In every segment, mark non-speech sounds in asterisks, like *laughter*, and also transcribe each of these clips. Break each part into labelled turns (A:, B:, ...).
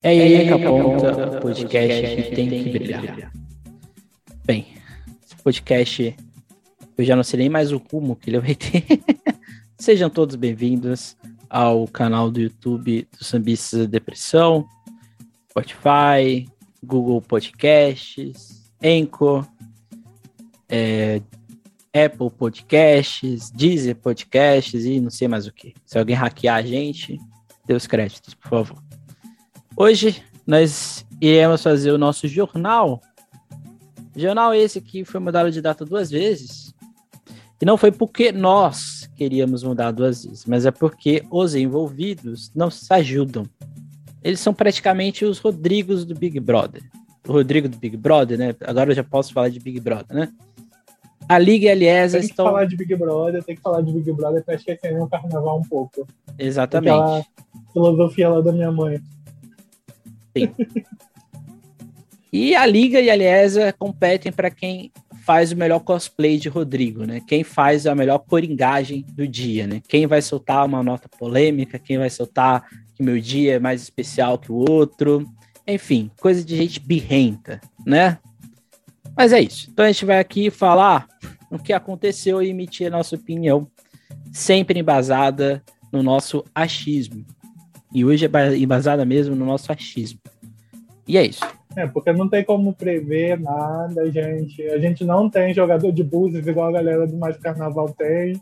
A: É aí que aponta o podcast que tem que brilhar. Bem, esse podcast eu já não sei nem mais o rumo que ele vai ter. *laughs* Sejam todos bem-vindos ao canal do YouTube do Sambistas da Depressão, Spotify, Google Podcasts, Anchor, é, Apple Podcasts, Deezer Podcasts e não sei mais o que. Se alguém hackear a gente, dê os créditos, por favor. Hoje nós iremos fazer o nosso jornal. Jornal esse que foi mudado de data duas vezes. E não foi porque nós queríamos mudar duas vezes, mas é porque os envolvidos não se ajudam. Eles são praticamente os Rodrigos do Big Brother. O Rodrigo do Big Brother, né? Agora eu já posso falar de Big Brother, né? A Liga e a
B: estão. Tem que falar de Big Brother, tem que falar de Big Brother pra esquecer o carnaval um pouco.
A: Exatamente.
B: Aquela filosofia lá da minha mãe.
A: Sim. e a Liga e a Liesa competem para quem faz o melhor cosplay de Rodrigo, né? Quem faz a melhor coringagem do dia, né? Quem vai soltar uma nota polêmica, quem vai soltar que meu dia é mais especial que o outro. Enfim, coisa de gente birrenta, né? Mas é isso. Então a gente vai aqui falar o que aconteceu e emitir a nossa opinião, sempre embasada no nosso achismo. E hoje é embasada mesmo no nosso achismo. E é isso.
B: É, porque não tem como prever nada, gente. A gente não tem jogador de buses igual a galera do Mais Carnaval tem.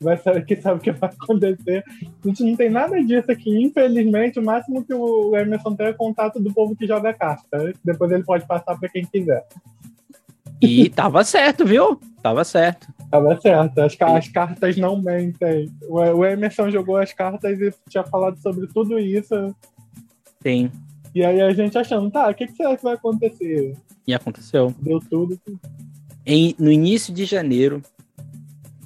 B: Vai saber que sabe o que vai acontecer. A gente não tem nada disso aqui. Infelizmente, o máximo que o Emerson tem é contato do povo que joga carta. Depois ele pode passar para quem quiser.
A: E tava certo, viu? Tava certo.
B: Tava certo. As, as cartas não mentem. O, o Emerson jogou as cartas e tinha falado sobre tudo isso.
A: Sim.
B: E aí a gente achando, tá, o que, que será que vai acontecer?
A: E aconteceu.
B: Deu tudo.
A: Em, no início de janeiro,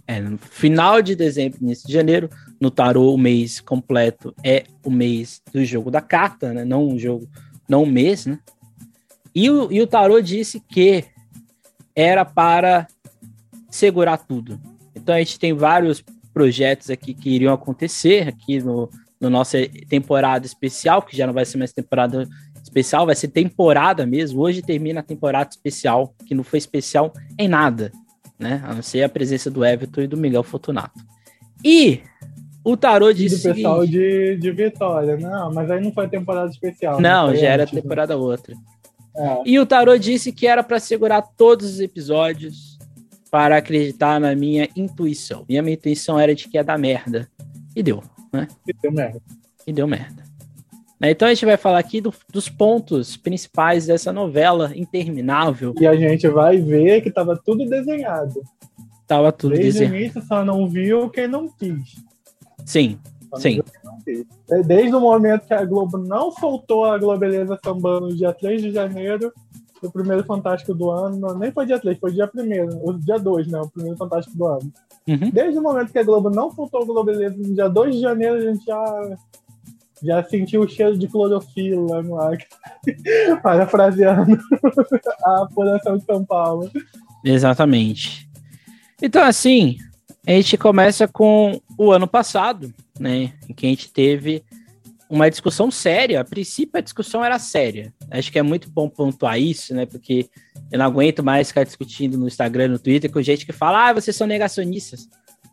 A: é, no final de dezembro, início de janeiro, no tarô, o mês completo é o mês do jogo da carta, né? Não um jogo, não um mês, né? E o, e o tarô disse que era para segurar tudo. Então a gente tem vários projetos aqui que iriam acontecer aqui no, no nossa temporada especial, que já não vai ser mais temporada especial, vai ser temporada mesmo. Hoje termina a temporada especial, que não foi especial em nada, né? A não ser a presença do Everton e do Miguel Fortunato. E o tarô disse.
B: Do pessoal de, de Vitória, não, mas aí não foi temporada especial.
A: Não, já era né? temporada outra. É. E o tarô disse que era para segurar todos os episódios para acreditar na minha intuição. Minha, minha intuição era de que ia dar merda. E deu né?
B: E deu merda.
A: E deu merda. Né, então a gente vai falar aqui do, dos pontos principais dessa novela interminável.
B: E a gente vai ver que tava tudo desenhado.
A: Tava tudo
B: Desde
A: desenhado.
B: Desde o início só não viu quem não quis.
A: Sim, sim.
B: Desde o momento que a Globo não soltou a Globeleza sambando no dia 3 de janeiro, o primeiro Fantástico do ano, não, nem foi dia 3, foi dia 1 o dia 2, né? O primeiro Fantástico do ano. Uhum. Desde o momento que a Globo não soltou o Globeleza no dia 2 de janeiro, a gente já, já sentiu o cheiro de clorofila no ar. *laughs* Parafraseando *laughs* a apuração de São Paulo.
A: Exatamente. Então, assim, a gente começa com o ano passado, né? Em que a gente teve uma discussão séria. A princípio, a discussão era séria. Acho que é muito bom pontuar isso, né? Porque eu não aguento mais ficar discutindo no Instagram, no Twitter, com gente que fala: ah, vocês são negacionistas.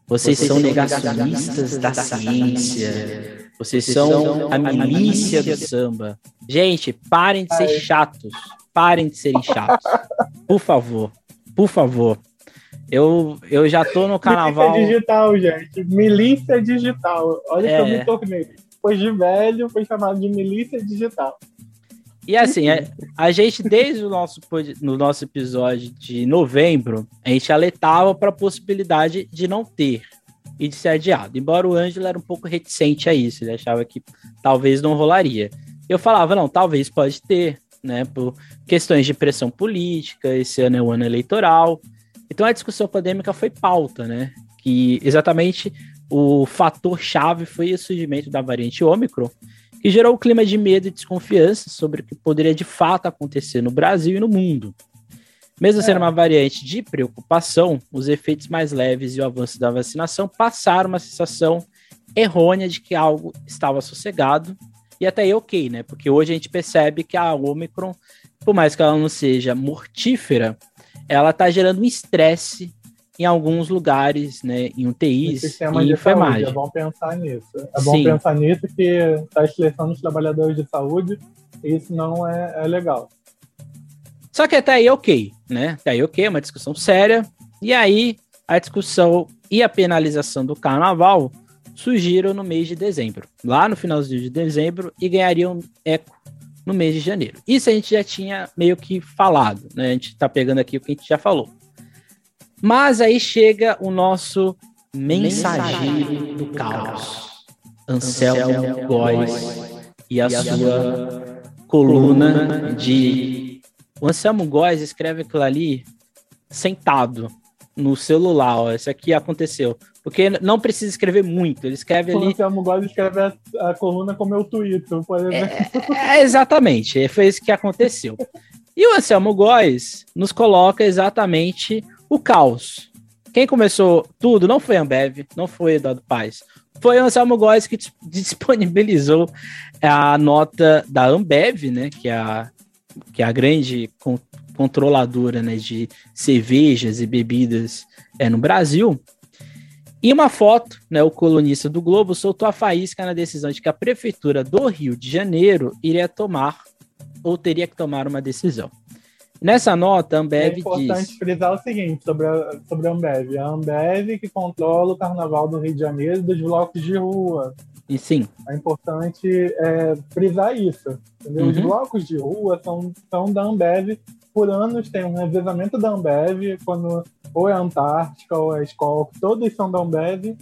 A: Vocês, vocês são negacionistas da ciência. Vocês são a milícia do samba. Gente, parem de ser chatos. Parem de serem chatos. Por favor. Por favor. Eu, eu já tô no carnaval.
B: Milícia digital, gente. Milícia digital. Olha é... que eu me tornei depois de velho, foi chamado de milícia digital.
A: E assim, a, a, gente, desde o nosso, no nosso episódio de novembro, a gente alertava para a possibilidade de não ter e de ser adiado. Embora o Ângelo era um pouco reticente a isso, ele achava que talvez não rolaria. Eu falava, não, talvez pode ter, né, por questões de pressão política, esse ano é o ano eleitoral. Então a discussão pandêmica foi pauta, né, que exatamente o fator chave foi o surgimento da variante Ômicron, que gerou um clima de medo e desconfiança sobre o que poderia de fato acontecer no Brasil e no mundo. Mesmo é. sendo uma variante de preocupação, os efeitos mais leves e o avanço da vacinação passaram uma sensação errônea de que algo estava sossegado E até aí ok, né? Porque hoje a gente percebe que a Omicron, por mais que ela não seja mortífera, ela está gerando um estresse em alguns lugares, né, em UTIs e enfermagem.
B: é bom pensar nisso. É bom Sim. pensar nisso que está estressando os trabalhadores de saúde e isso não é, é legal.
A: Só que até aí ok, né? Até aí ok, é uma discussão séria. E aí a discussão e a penalização do carnaval surgiram no mês de dezembro, lá no finalzinho de dezembro, e ganhariam eco no mês de janeiro. Isso a gente já tinha meio que falado, né? A gente está pegando aqui o que a gente já falou. Mas aí chega o nosso mensageiro do caos, Anselmo Góes e a sua coluna de. O Anselmo Góes escreve aquilo ali sentado no celular. Ó. Isso aqui aconteceu. Porque não precisa escrever muito, ele escreve ali.
B: O Anselmo Góes escreve a, a, coluna como eu Twitter, por exemplo.
A: É, é, exatamente, foi isso que aconteceu. E o Anselmo Góes nos coloca exatamente o caos. Quem começou tudo não foi a Ambev, não foi Eduardo Paz. Foi o Anselmo Góes que *laughs* disponibilizou a nota da Ambev, né, que é a, que é a grande con controladora né, de cervejas e bebidas é, no Brasil. E uma foto, né, o colunista do Globo soltou a faísca na decisão de que a prefeitura do Rio de Janeiro iria tomar ou teria que tomar uma decisão. Nessa nota, a Ambev diz... É
B: importante
A: diz...
B: frisar o seguinte sobre a, sobre a Ambev. A Ambev que controla o carnaval do Rio de Janeiro dos blocos de rua.
A: E sim.
B: É importante é, frisar isso. Uhum. Os blocos de rua são, são da Ambev. Por anos tem um revezamento da Ambev, quando ou é a Antártica ou é a Skol, todos são da Ambev.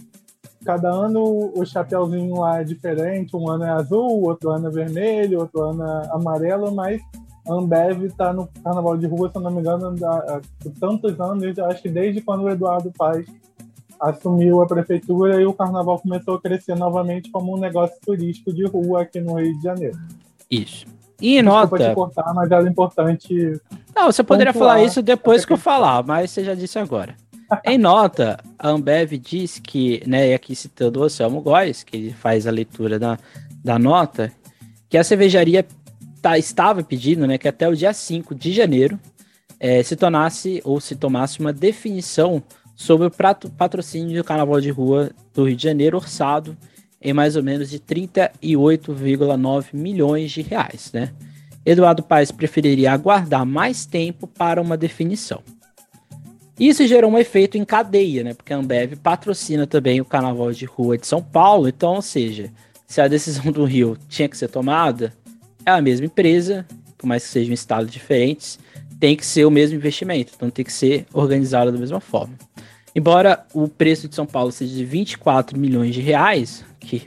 B: Cada ano o chapeuzinho lá é diferente, um ano é azul, outro ano é vermelho, outro ano é amarelo, mas a Ambev está no carnaval de rua, se eu não me engano, há, tantos anos, acho que desde quando o Eduardo Paz assumiu a prefeitura e o carnaval começou a crescer novamente como um negócio turístico de rua aqui no Rio de Janeiro.
A: Isso. E Desculpa nota.
B: te cortar, mas era importante.
A: Não, você poderia falar isso depois que eu falar, mas você já disse agora. *laughs* em nota, a Ambev diz que, né, e aqui citando o Anselmo Góes, que ele faz a leitura da, da nota, que a cervejaria tá, estava pedindo né, que até o dia 5 de janeiro é, se tornasse ou se tomasse uma definição sobre o prato, patrocínio do Carnaval de Rua do Rio de Janeiro, orçado em mais ou menos de 38,9 milhões de reais. Né? Eduardo Paes preferiria aguardar mais tempo para uma definição. Isso gerou um efeito em cadeia, né? Porque a Ambev patrocina também o Carnaval de Rua de São Paulo, então, ou seja, se a decisão do Rio tinha que ser tomada, é a mesma empresa, por mais que sejam estados diferentes, tem que ser o mesmo investimento, então tem que ser organizado da mesma forma. Embora o preço de São Paulo seja de 24 milhões de reais, que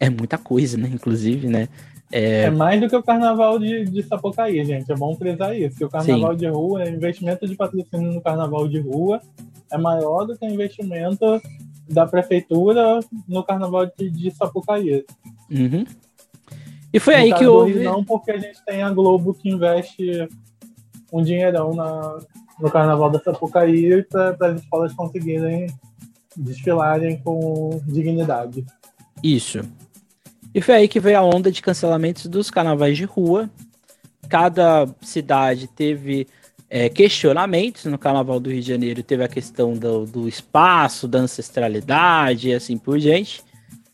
A: é muita coisa, né? Inclusive, né?
B: É... é mais do que o carnaval de, de Sapucaí, gente. É bom frisar isso. Que o carnaval Sim. de rua, o investimento de patrocínio no carnaval de rua é maior do que o investimento da prefeitura no carnaval de, de Sapucaí.
A: Uhum. E foi aí que houve.
B: Não, porque a gente tem a Globo que investe um dinheirão na, no Carnaval da Sapucaí para as escolas conseguirem desfilarem com dignidade.
A: Isso. E foi aí que veio a onda de cancelamentos dos carnavais de rua. Cada cidade teve é, questionamentos. No Carnaval do Rio de Janeiro teve a questão do, do espaço, da ancestralidade e assim por diante.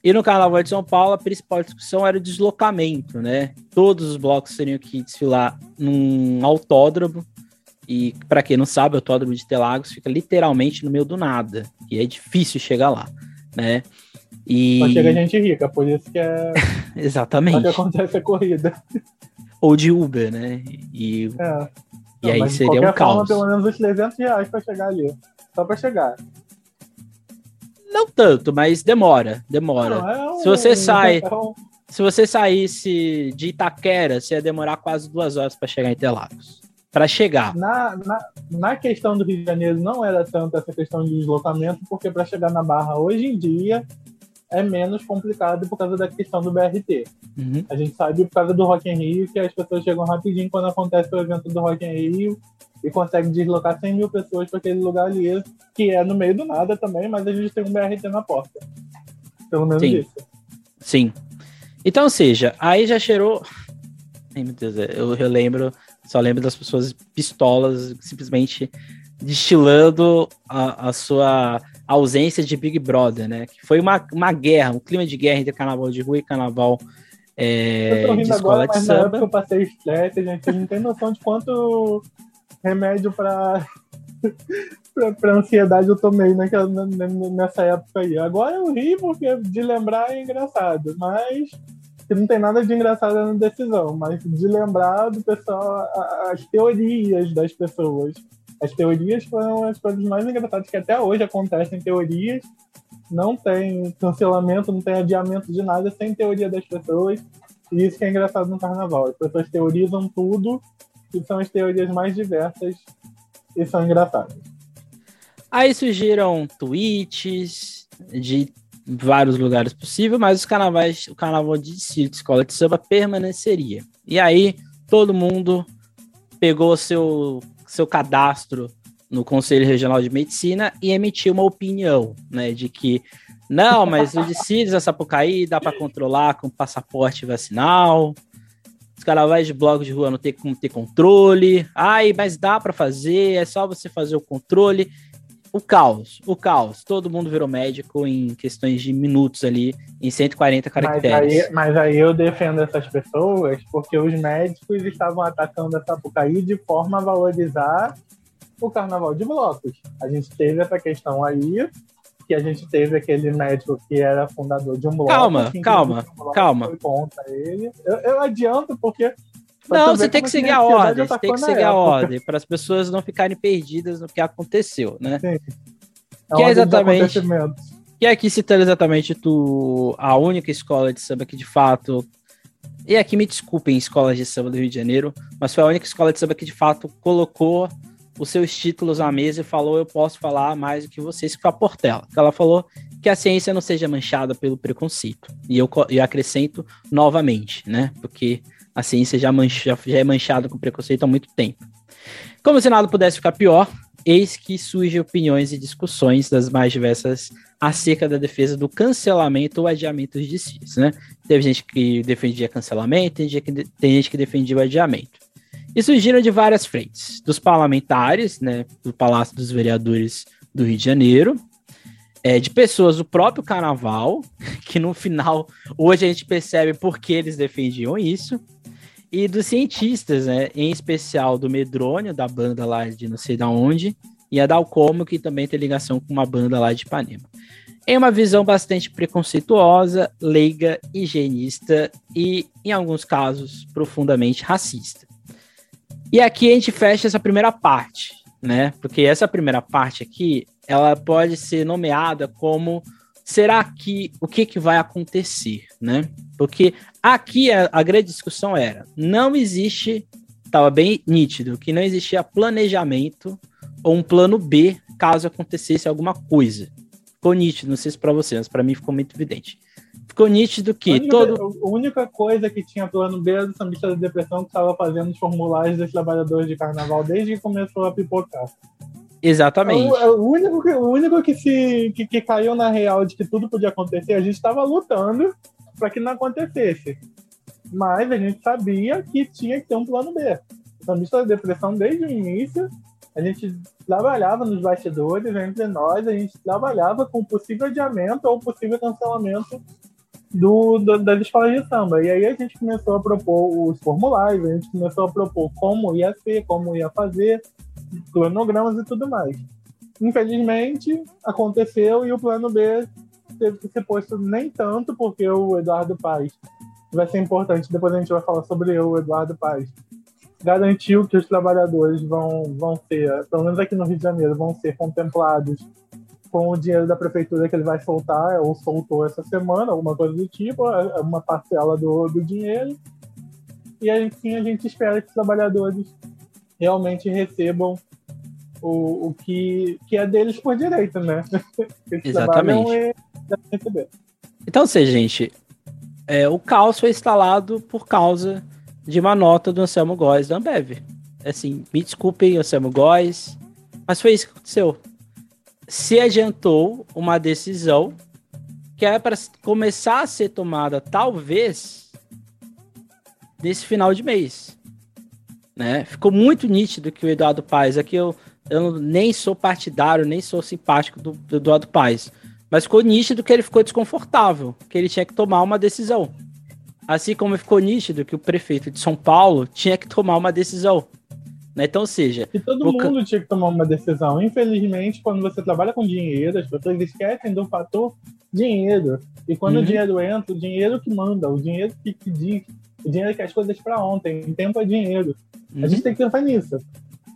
A: E no Carnaval de São Paulo, a principal discussão era o deslocamento, né? Todos os blocos teriam que desfilar num autódromo. E para quem não sabe, o autódromo de Telagos fica literalmente no meio do nada. E é difícil chegar lá, né? E...
B: Só chega gente rica, por isso que é. *laughs*
A: Exatamente. Só
B: que acontece a corrida.
A: Ou de Uber, né? E, é. e aí seria um caos. Forma,
B: pelo menos uns 300 reais para chegar ali. Só para chegar.
A: Não tanto, mas demora, demora. Não, é um, se você sai, *laughs* é um... se você saísse de Itaquera, você ia demorar quase duas horas para chegar em Interlagos. Para chegar.
B: Na, na, na, questão do Rio de Janeiro não era tanto essa questão de deslocamento, porque para chegar na Barra hoje em dia é menos complicado por causa da questão do BRT. Uhum. A gente sabe por causa do Rock in Rio que as pessoas chegam rapidinho quando acontece o evento do Rock in Rio e consegue deslocar 100 mil pessoas para aquele lugar ali, que é no meio do nada também, mas a gente tem um BRT na porta. Pelo menos
A: Sim.
B: isso.
A: Sim. Então, ou seja, aí já cheirou. Ai, meu Deus, eu, eu lembro, só lembro das pessoas pistolas simplesmente destilando a, a sua ausência de Big Brother, né? Que foi uma, uma guerra, um clima de guerra entre carnaval de rua e carnaval é,
B: eu tô rindo
A: de escola
B: agora,
A: de
B: mas na
A: samba.
B: época eu passei estresse, gente. Não tem noção de quanto remédio *laughs* pra, pra ansiedade eu tomei naquela, na- na- nessa época aí. Agora eu ri porque de lembrar é engraçado, mas não tem nada de engraçado na decisão, mas de lembrar do pessoal, as teorias das pessoas. As teorias foram as coisas mais engraçadas que até hoje acontecem teorias. Não tem cancelamento, não tem adiamento de nada sem teoria das pessoas. E isso que é engraçado no carnaval. As pessoas teorizam tudo e são as teorias mais diversas e são engraçadas.
A: Aí surgiram tweets de vários lugares possíveis, mas os carnavais, o carnaval de distrito, escola de samba permaneceria. E aí todo mundo pegou seu seu cadastro no Conselho Regional de Medicina e emitiu uma opinião, né, de que não, mas o Dicílios, a Sapucaí dá para controlar com passaporte vacinal. Os carnavais de bloco de rua não tem como ter controle. Ai, mas dá para fazer, é só você fazer o controle o caos, o caos. Todo mundo virou médico em questões de minutos ali, em 140
B: Mas
A: caracteres.
B: aí, mas aí eu defendo essas pessoas porque os médicos estavam atacando a Sapucaí de forma a valorizar o carnaval de blocos. A gente teve essa questão aí, que a gente teve aquele médico que era fundador de um bloco.
A: Calma,
B: que
A: calma,
B: bloco
A: calma.
B: Eu, eu adianto porque.
A: Não, você tem que seguir
B: a
A: ordem, você tem que seguir a ordem, para as pessoas não ficarem perdidas no que aconteceu, né?
B: É
A: Que é
B: dos
A: exatamente-
B: acontecimentos.
A: E aqui citando exatamente tu, a única escola de samba que de fato. E aqui me desculpem, escolas de samba do Rio de Janeiro, mas foi a única escola de samba que de fato colocou os seus títulos na mesa e falou: Eu posso falar mais do que vocês, foi a Portela. Ela falou que a ciência não seja manchada pelo preconceito. E eu, eu acrescento novamente, né? Porque a ciência já, mancha, já é manchada com preconceito há muito tempo. Como se nada pudesse ficar pior, eis que surgem opiniões e discussões das mais diversas acerca da defesa do cancelamento ou adiamento dos desfiles, né? Teve gente que defendia cancelamento, tem gente que, de- tem gente que defendia o adiamento. E surgiram de várias frentes, dos parlamentares, né, do Palácio dos Vereadores do Rio de Janeiro, é, de pessoas do próprio carnaval, *laughs* que no final, hoje a gente percebe por que eles defendiam isso, e dos cientistas, né, em especial do Medrônio, da banda lá de não sei da onde, e a Dalcomo, que também tem ligação com uma banda lá de Ipanema. Em uma visão bastante preconceituosa, leiga, higienista e, em alguns casos, profundamente racista. E aqui a gente fecha essa primeira parte, né? Porque essa primeira parte aqui, ela pode ser nomeada como será que o que, que vai acontecer, né? Porque aqui a, a grande discussão era, não existe, estava bem nítido, que não existia planejamento ou um plano B caso acontecesse alguma coisa. Ficou nítido, não sei se para você, mas para mim ficou muito evidente. Ficou nítido
B: A
A: que
B: única,
A: todo.
B: a única coisa que tinha plano B era do sambista da depressão que estava fazendo os formulários dos trabalhadores de carnaval desde que começou a pipocar.
A: Exatamente.
B: O, o único, que, o único que, se, que, que caiu na real de que tudo podia acontecer, a gente estava lutando para que não acontecesse. Mas a gente sabia que tinha que ter um plano B. O sambista da depressão, desde o início, a gente trabalhava nos bastidores entre nós, a gente trabalhava com possível adiamento ou possível cancelamento do, do, das escolas de samba. E aí a gente começou a propor os formulários, a gente começou a propor como ia ser, como ia fazer, cronogramas e tudo mais. Infelizmente, aconteceu e o plano B teve que ser posto nem tanto, porque o Eduardo Paz vai ser importante, depois a gente vai falar sobre o Eduardo Paz. Garantiu que os trabalhadores vão, vão ser, pelo menos aqui no Rio de Janeiro, vão ser contemplados com o dinheiro da prefeitura que ele vai soltar, ou soltou essa semana, alguma coisa do tipo, é uma parcela do, do dinheiro. E aí sim a gente espera que os trabalhadores realmente recebam o, o que, que é deles por direito, né? *laughs* Eles
A: Exatamente.
B: e devem receber.
A: Então, ou seja, gente, é, o caos foi instalado por causa de uma nota do Anselmo Góes da Ambev. Assim, me desculpem, Anselmo Góes, mas foi isso que aconteceu. Se adiantou uma decisão que é para começar a ser tomada, talvez, nesse final de mês. Né? Ficou muito nítido que o Eduardo Paes, aqui eu, eu nem sou partidário, nem sou simpático do, do Eduardo Paes, mas ficou nítido que ele ficou desconfortável, que ele tinha que tomar uma decisão. Assim como ficou nítido que o prefeito de São Paulo tinha que tomar uma decisão. Né? Então, seja.
B: E todo mundo tinha que tomar uma decisão. Infelizmente, quando você trabalha com dinheiro, as pessoas esquecem do fator dinheiro. E quando uhum. o dinheiro entra, o dinheiro que manda, o dinheiro que, que diz, o dinheiro que as coisas para ontem. Em tempo é dinheiro. Uhum. A gente uhum. tem que pensar nisso.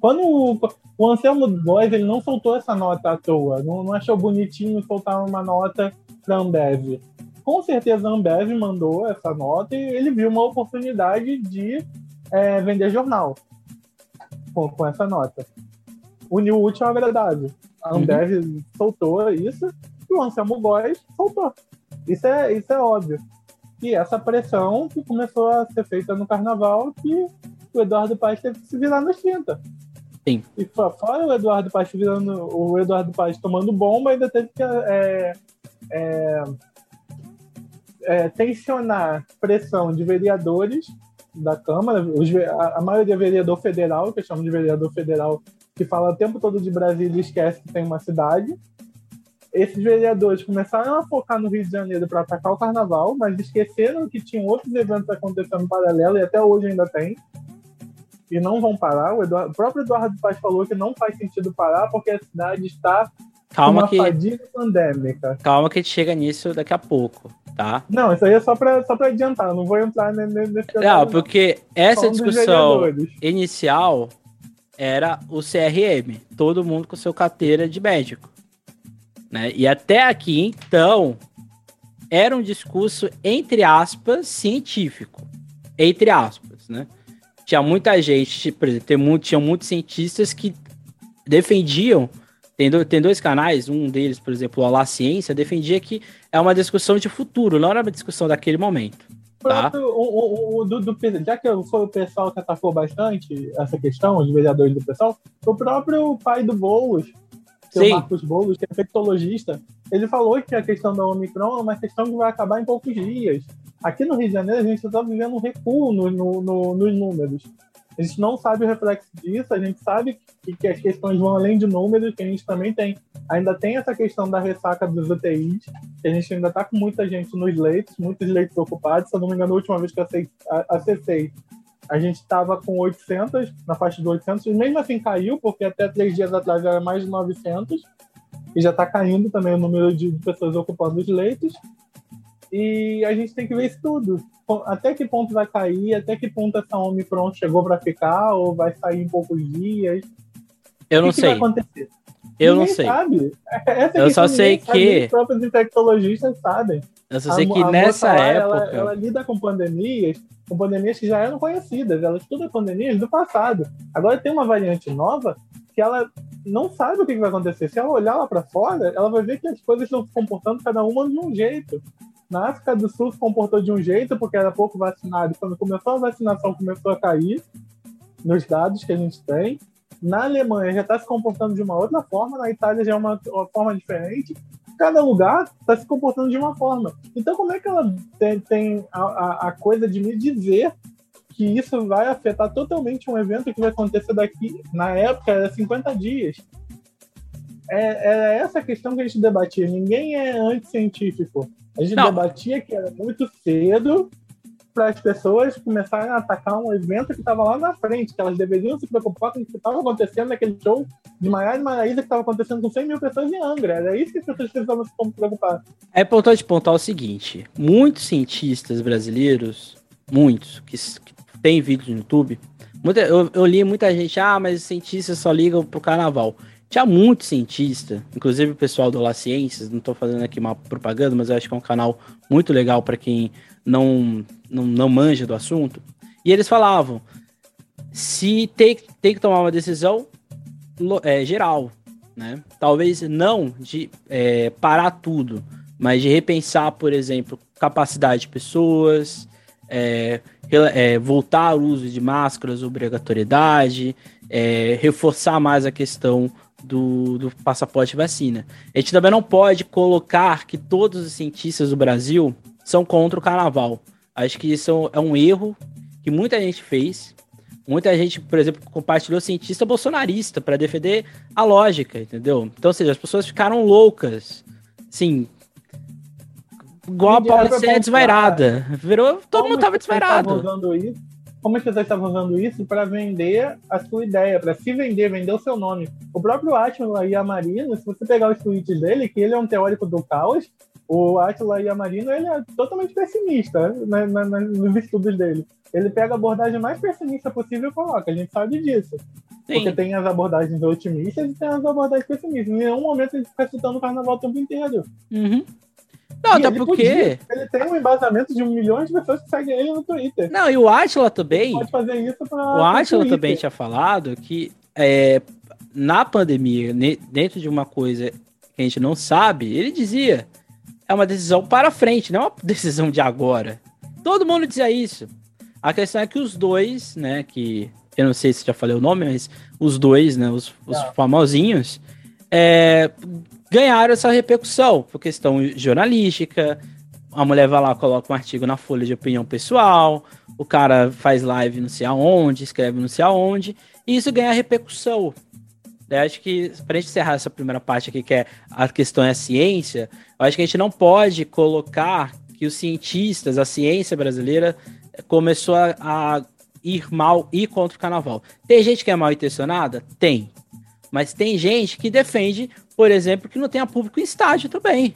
B: Quando o, o Anselmo Góes, ele não soltou essa nota à toa, não, não achou bonitinho soltar uma nota para Ambev. Com certeza a Ambev mandou essa nota e ele viu uma oportunidade de é, vender jornal com, com essa nota. Uniu o útil ao agradável. A uhum. Ambev uhum. soltou isso e o Anselmo Góes soltou. Isso é, isso é óbvio. E essa pressão que começou a ser feita no carnaval que o Eduardo Paes teve que se virar nos 30.
A: Sim.
B: E fora o Eduardo Paes virando, o Eduardo Paes tomando bomba, ainda teve que é, é, é, tensionar pressão de vereadores da Câmara, os, a, a maioria é vereador federal, que chamo de vereador federal, que fala o tempo todo de Brasília e esquece que tem uma cidade. Esses vereadores começaram a focar no Rio de Janeiro para atacar o carnaval, mas esqueceram que tinham outros eventos acontecendo em paralelo, e até hoje ainda tem e não vão parar. O, Eduardo, o próprio Eduardo Paz falou que não faz sentido parar porque a cidade está
A: calma uma
B: que, fadiga pandêmica.
A: Calma que a gente chega nisso daqui a pouco, tá?
B: Não, isso aí é só para só adiantar, não vou entrar nesse
A: Não, porque essa discussão inicial era o CRM, todo mundo com seu carteira de médico. Né? E até aqui, então, era um discurso, entre aspas, científico. Entre aspas, né? tinha muita gente, por exemplo, muito, tinha muitos cientistas que defendiam, tem, do, tem dois canais, um deles, por exemplo, o Olá Ciência, defendia que é uma discussão de futuro, não era uma discussão daquele momento. Tá?
B: O, o, o, do, do, já que foi o pessoal que atacou bastante essa questão, os vereadores do pessoal, o próprio pai do Boulos, que é o Marcos Boulos, que é infectologista, ele falou que a questão da Omicron é uma questão que vai acabar em poucos dias. Aqui no Rio de Janeiro, a gente está vivendo um recuo no, no, no, nos números. A gente não sabe o reflexo disso, a gente sabe que, que, as questões vão além de números, que a gente também tem. Ainda tem essa questão da ressaca dos UTIs, que a gente ainda está com muita gente nos leitos, muitos leitos ocupados. Se eu não me engano, a última vez que eu acessei, a gente estava com 800, na faixa de 800, e mesmo assim caiu, porque até três dias atrás era mais de 900, e já está caindo também o número de pessoas ocupando os leitos. E a gente tem que ver isso tudo. Até que ponto vai cair, até que ponto essa Omicron chegou para ficar, ou vai sair em poucos dias.
A: Eu não
B: que
A: sei.
B: Que?
A: Eu Ninguém não sei.
B: Sabe. *laughs*
A: Essa eu só sei que.
B: Os próprios infectologistas sabem.
A: Eu só sei a, que nessa lá, época.
B: Ela, ela, lida com pandemias, com pandemias que já eram conhecidas. Ela estuda pandemias do passado. Agora tem uma variante nova que ela não sabe o que vai acontecer. Se ela olhar lá para fora, ela vai ver que as coisas estão se comportando cada uma de um jeito. Na África do Sul se comportou de um jeito, porque era pouco vacinado. Quando começou a vacinação, começou a cair nos dados que a gente tem. Na Alemanha já está se comportando de uma outra forma, na Itália já é uma, uma forma diferente. Cada lugar está se comportando de uma forma. Então, como é que ela tem, tem a, a, a coisa de me dizer que isso vai afetar totalmente um evento que vai acontecer daqui, na época, era 50 dias? É, é essa questão que a gente debatia. Ninguém é anticientífico. A gente Não. debatia que era muito cedo para as pessoas começarem a atacar um evento que estava lá na frente, que elas deveriam se preocupar com o que estava acontecendo naquele show de Maiara e Maraísa que estava acontecendo com 100 mil pessoas em Angra. Era isso que as pessoas precisavam se preocupar.
A: É importante pontuar o seguinte: muitos cientistas brasileiros, muitos, que, que têm vídeos no YouTube, muita, eu, eu li muita gente, ah, mas cientistas só ligam pro carnaval. Tinha muito cientista, inclusive o pessoal do La Ciências, não estou fazendo aqui uma propaganda, mas eu acho que é um canal muito legal para quem não, não, não manja do assunto. E eles falavam: se tem, tem que tomar uma decisão é, geral, né? Talvez não de é, parar tudo, mas de repensar, por exemplo, capacidade de pessoas, é, é, voltar ao uso de máscaras, obrigatoriedade, é, reforçar mais a questão do, do passaporte vacina. A gente também não pode colocar que todos os cientistas do Brasil são contra o carnaval. Acho que isso é um erro que muita gente fez. Muita gente, por exemplo, compartilhou cientista bolsonarista para defender a lógica, entendeu? Então, ou seja, as pessoas ficaram loucas. Sim. Igual a Paulicéia desvairada. Virou, todo mundo tava desvairado.
B: Isso, como as pessoas estavam usando isso para vender a sua ideia, para se vender, vender o seu nome. O próprio Atila e a Marina, se você pegar os tweets dele, que ele é um teórico do caos, o Atila Yamarino ele é totalmente pessimista né, na, na, nos estudos dele. Ele pega a abordagem mais pessimista possível e coloca. A gente sabe disso. Sim. Porque tem as abordagens otimistas e tem as abordagens pessimistas. Em nenhum momento ele fica citando o carnaval o tempo inteiro.
A: Uhum. Não, até porque. Podia,
B: ele tem um embasamento de um milhão de pessoas que seguem ele no Twitter.
A: Não, e o Atila também.
B: Ele pode fazer isso pra,
A: O Atila também tinha falado que é, na pandemia, dentro de uma coisa que a gente não sabe, ele dizia é uma decisão para frente, não é uma *laughs* decisão de agora. Todo mundo dizia isso. A questão é que os dois, né, que eu não sei se já falei o nome, mas os dois, né, os, os famosinhos, é, ganharam essa repercussão por questão jornalística. A mulher vai lá, coloca um artigo na folha de opinião pessoal, o cara faz live não sei aonde, escreve não sei aonde, e isso ganha repercussão. Eu acho que, para a gente encerrar essa primeira parte aqui, que é a questão é a ciência, eu acho que a gente não pode colocar que os cientistas, a ciência brasileira, começou a, a ir mal, ir contra o carnaval. Tem gente que é mal intencionada? Tem. Mas tem gente que defende, por exemplo, que não tenha público em estádio também.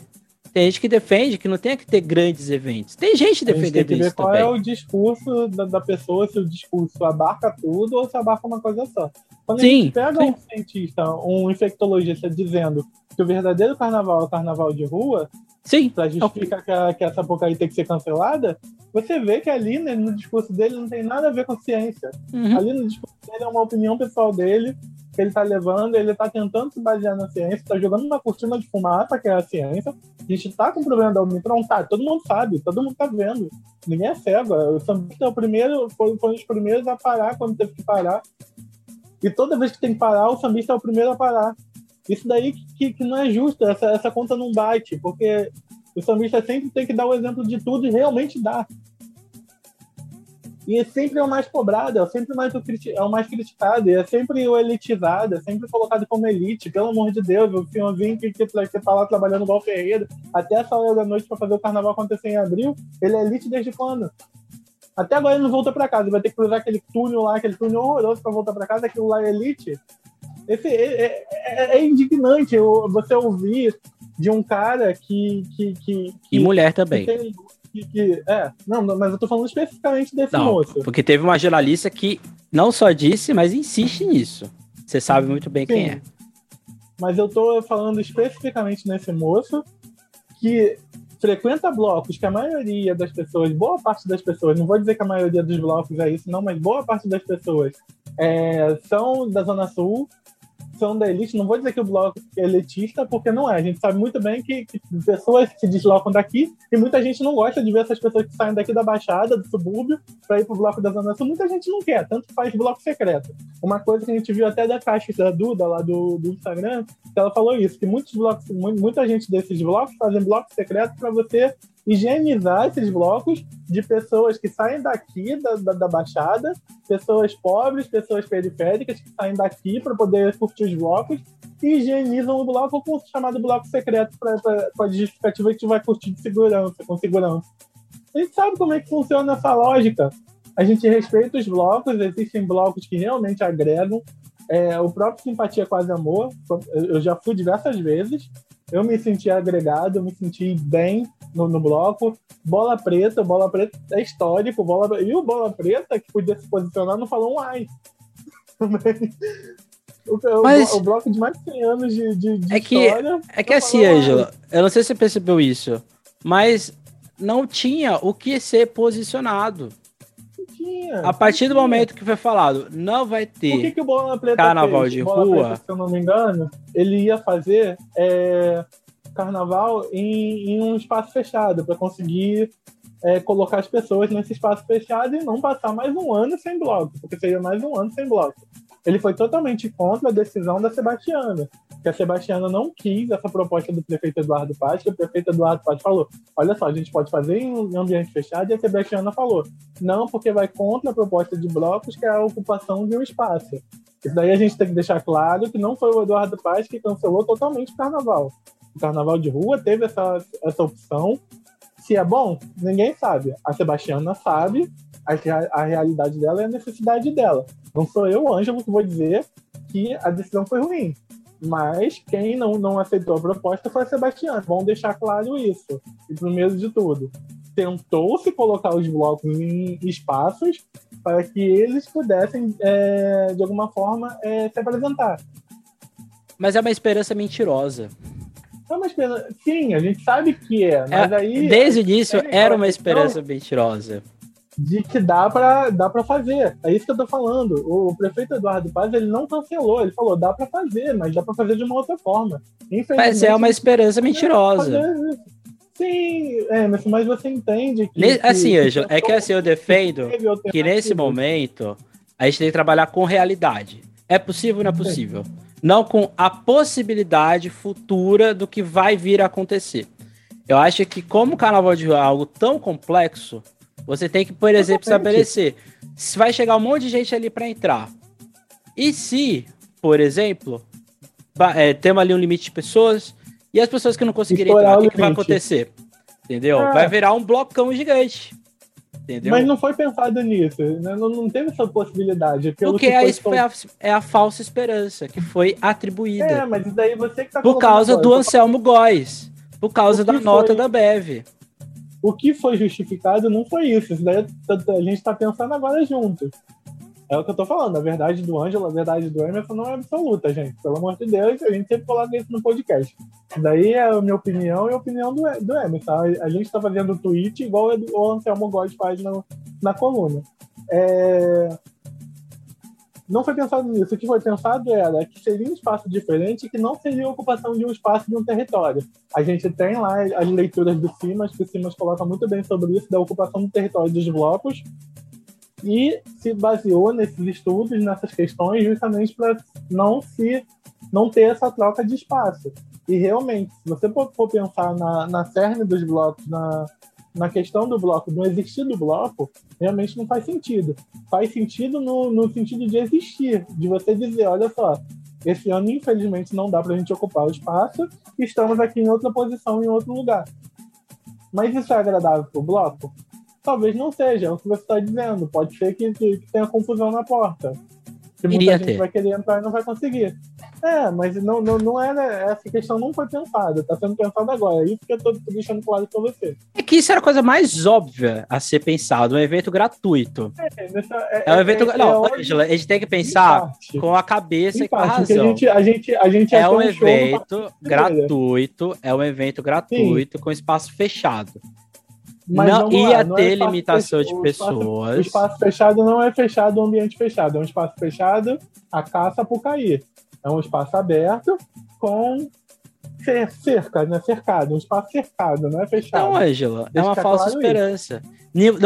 A: Tem gente que defende que não tenha que ter grandes eventos. Tem gente defendendo tem que ver isso
B: qual
A: também.
B: é o discurso da, da, pessoa, se o discurso abarca tudo ou se abarca uma coisa só. Quando sim, a gente pega sim. um cientista, um infectologista dizendo que o verdadeiro carnaval é o carnaval de rua,
A: Sim.
B: Pra justificar que, a, que essa porcaria tem que ser cancelada, você vê que ali né, no discurso dele não tem nada a ver com ciência. Uhum. Ali no discurso dele é uma opinião pessoal dele, que ele tá levando, ele tá tentando se basear na ciência, tá jogando uma cortina de fumaça, que é a ciência. A gente tá com o problema da Omicron, tá, todo mundo sabe, todo mundo tá vendo. Ninguém é cego. O Sambista é o primeiro, foi, foi um dos primeiros a parar quando teve que parar. E toda vez que tem que parar, o sambista é o primeiro a parar. Isso daí que, que não é justo, essa, essa conta não bate, porque o sambista sempre tem que dar o exemplo de tudo e realmente dá. E é sempre é o mais cobrado, é sempre mais o, é o mais criticado, é sempre o elitizado, é sempre colocado como elite, pelo amor de Deus, o Fionzinho que, que, que tá lá trabalhando igual Ferreira, até essa hora da noite para fazer o carnaval acontecer em abril, ele é elite desde quando? Até agora ele não volta para casa, ele vai ter que cruzar aquele túnel lá, aquele túnel horroroso para voltar para casa, aquilo lá é elite. Esse, é, é, é, é indignante você ouvir de um cara que. que, que, que
A: e mulher também. Que tem,
B: que, que, é, não, mas eu tô falando especificamente desse não, moço.
A: Porque teve uma jornalista que não só disse, mas insiste nisso. Você sabe muito bem Sim. quem é.
B: Mas eu tô falando especificamente nesse moço que frequenta blocos que a maioria das pessoas, boa parte das pessoas, não vou dizer que a maioria dos blocos é isso, não, mas boa parte das pessoas é, são da Zona Sul, são da elite. Não vou dizer que o bloco é elitista, porque não é. A gente sabe muito bem que, que pessoas se deslocam daqui e muita gente não gosta de ver essas pessoas que saem daqui da Baixada, do subúrbio, para ir para o bloco da Zona Sul. Muita gente não quer, tanto faz bloco secreto. Uma coisa que a gente viu até da caixa da Duda, lá do, do Instagram, ela falou isso, que muitos blocos, muita gente desses blocos fazem bloco secreto para você higienizar esses blocos de pessoas que saem daqui da, da, da, Baixada, pessoas pobres, pessoas periféricas que saem daqui para poder curtir os blocos e higienizam o bloco com o chamado bloco secreto com a justificativa que gente vai curtir de segurança, com segurança. A gente sabe como é que funciona essa lógica. A gente respeita os blocos, existem blocos que realmente agregam. É, o próprio Simpatia Quase Amor, eu já fui diversas vezes, eu me senti agregado, eu me senti bem no, no, bloco. Bola preta, bola preta é histórico. Bola, e o bola preta, que podia se posicionar, não falou um ai. *laughs* o, Mas, o, o, bloco de mais de 100 anos de, de, de
A: é que,
B: história.
A: É que assim, Ângela, eu não sei se você percebeu isso, mas não tinha o que ser posicionado.
B: Tinha,
A: a partir do momento que foi falado, não vai ter
B: que que o Bola Preta
A: carnaval
B: fez?
A: de
B: Bola
A: rua.
B: Preta, se eu não me engano, ele ia fazer é, carnaval em, em um espaço fechado para conseguir é, colocar as pessoas nesse espaço fechado e não passar mais um ano sem bloco, porque seria mais um ano sem bloco. ele foi totalmente contra a decisão da Sebastiana. Que a Sebastiana não quis essa proposta do prefeito Eduardo Paz, que o prefeito Eduardo Paz falou: olha só, a gente pode fazer em ambiente fechado, e a Sebastiana falou: não, porque vai contra a proposta de blocos, que é a ocupação de um espaço. Isso daí a gente tem que deixar claro que não foi o Eduardo Paz que cancelou totalmente o carnaval. O carnaval de rua teve essa, essa opção. Se é bom, ninguém sabe. A Sebastiana sabe, a, a realidade dela é a necessidade dela. Não sou eu, Ângelo, que vou dizer que a decisão foi ruim. Mas quem não, não aceitou a proposta foi a Sebastiana. Vamos deixar claro isso. E primeiro de tudo, tentou se colocar os blocos em espaços para que eles pudessem, é, de alguma forma, é, se apresentar.
A: Mas é uma esperança mentirosa.
B: É uma esperança. Sim, a gente sabe que é, mas
A: é,
B: aí.
A: Desde o início era uma esperança mentirosa
B: de que dá para dá para fazer. É isso que eu tô falando. O prefeito Eduardo Paz ele não cancelou, ele falou dá para fazer, mas dá para fazer de uma outra forma.
A: Mas é uma esperança mentirosa.
B: Sim, é, mas, mas você entende que.
A: Ne assim, Ângelo, é que assim eu defendo que nesse momento a gente tem que trabalhar com realidade. É possível ou não é possível? Não com a possibilidade futura do que vai vir a acontecer. Eu acho que, como o carnaval de rua é algo tão complexo, você tem que, por exemplo, estabelecer se vai chegar um monte de gente ali para entrar. E se, por exemplo, é, temos ali um limite de pessoas e as pessoas que não conseguirem entrar, o que, que, vai acontecer? Entendeu? Ah. Vai virar um blocão gigante. Entendeu?
B: Mas não foi pensado nisso, né? não, não teve essa possibilidade.
A: Pelo que, que é, foi... a, é a falsa esperança que foi atribuída. É,
B: mas daí você que tá
A: Por causa do Anselmo Góes. Por causa da nota foi... da Bev.
B: O que foi justificado não foi isso. Isso daí a gente está pensando agora juntos. É o que eu tô falando. A verdade do Ângelo, a verdade do Emerson não é absoluta, gente. Pelo amor de Deus, a gente sempre coloca isso no podcast. Daí é a minha opinião e a opinião do, do Emerson. A, a gente tá fazendo tweet igual o Anselmo God faz na, na coluna. É não foi pensado nisso. O que foi pensado era que seria um espaço diferente que não seria a ocupação de um espaço de um território. A gente tem lá as leituras do Simas, que o Simas coloca muito bem sobre isso, da ocupação do território dos blocos, e se baseou nesses estudos, nessas questões, justamente para não se não ter essa troca de espaço. E realmente, se você for pensar na, na cerne dos blocos, na, na questão do bloco, no existir do bloco, realmente não faz sentido. Faz sentido no, no sentido de existir, de você dizer, olha só, esse ano, infelizmente, não dá para a gente ocupar o espaço, estamos aqui em outra posição, em outro lugar. Mas isso é agradável para o bloco? Talvez não seja, é o que você está dizendo. Pode ser que, que, tenha confusão na porta. Que muita Iria gente ter. vai querer entrar e não vai conseguir. É, mas não, não, não era, essa questão não foi pensada, tá sendo pensada agora. É isso que eu tô deixando claro pra você.
A: É que isso era a coisa mais óbvia a ser pensado, um evento gratuito. É, é, é um evento. É, não, é Angela, a gente tem que pensar com a cabeça e com a razão.
B: A gente, a gente, a gente
A: é um evento gratuito, é um evento gratuito Sim. com espaço fechado. Mas não ia não ter é limitação de pessoas.
B: O espaço, o espaço, fechado não é fechado, o ambiente fechado. É um espaço fechado, a caça por cair. É um espaço aberto com cerca, né? Cercado, um espaço cercado, não é fechado.
A: Não, Ângela, é uma falsa claro esperança. Isso.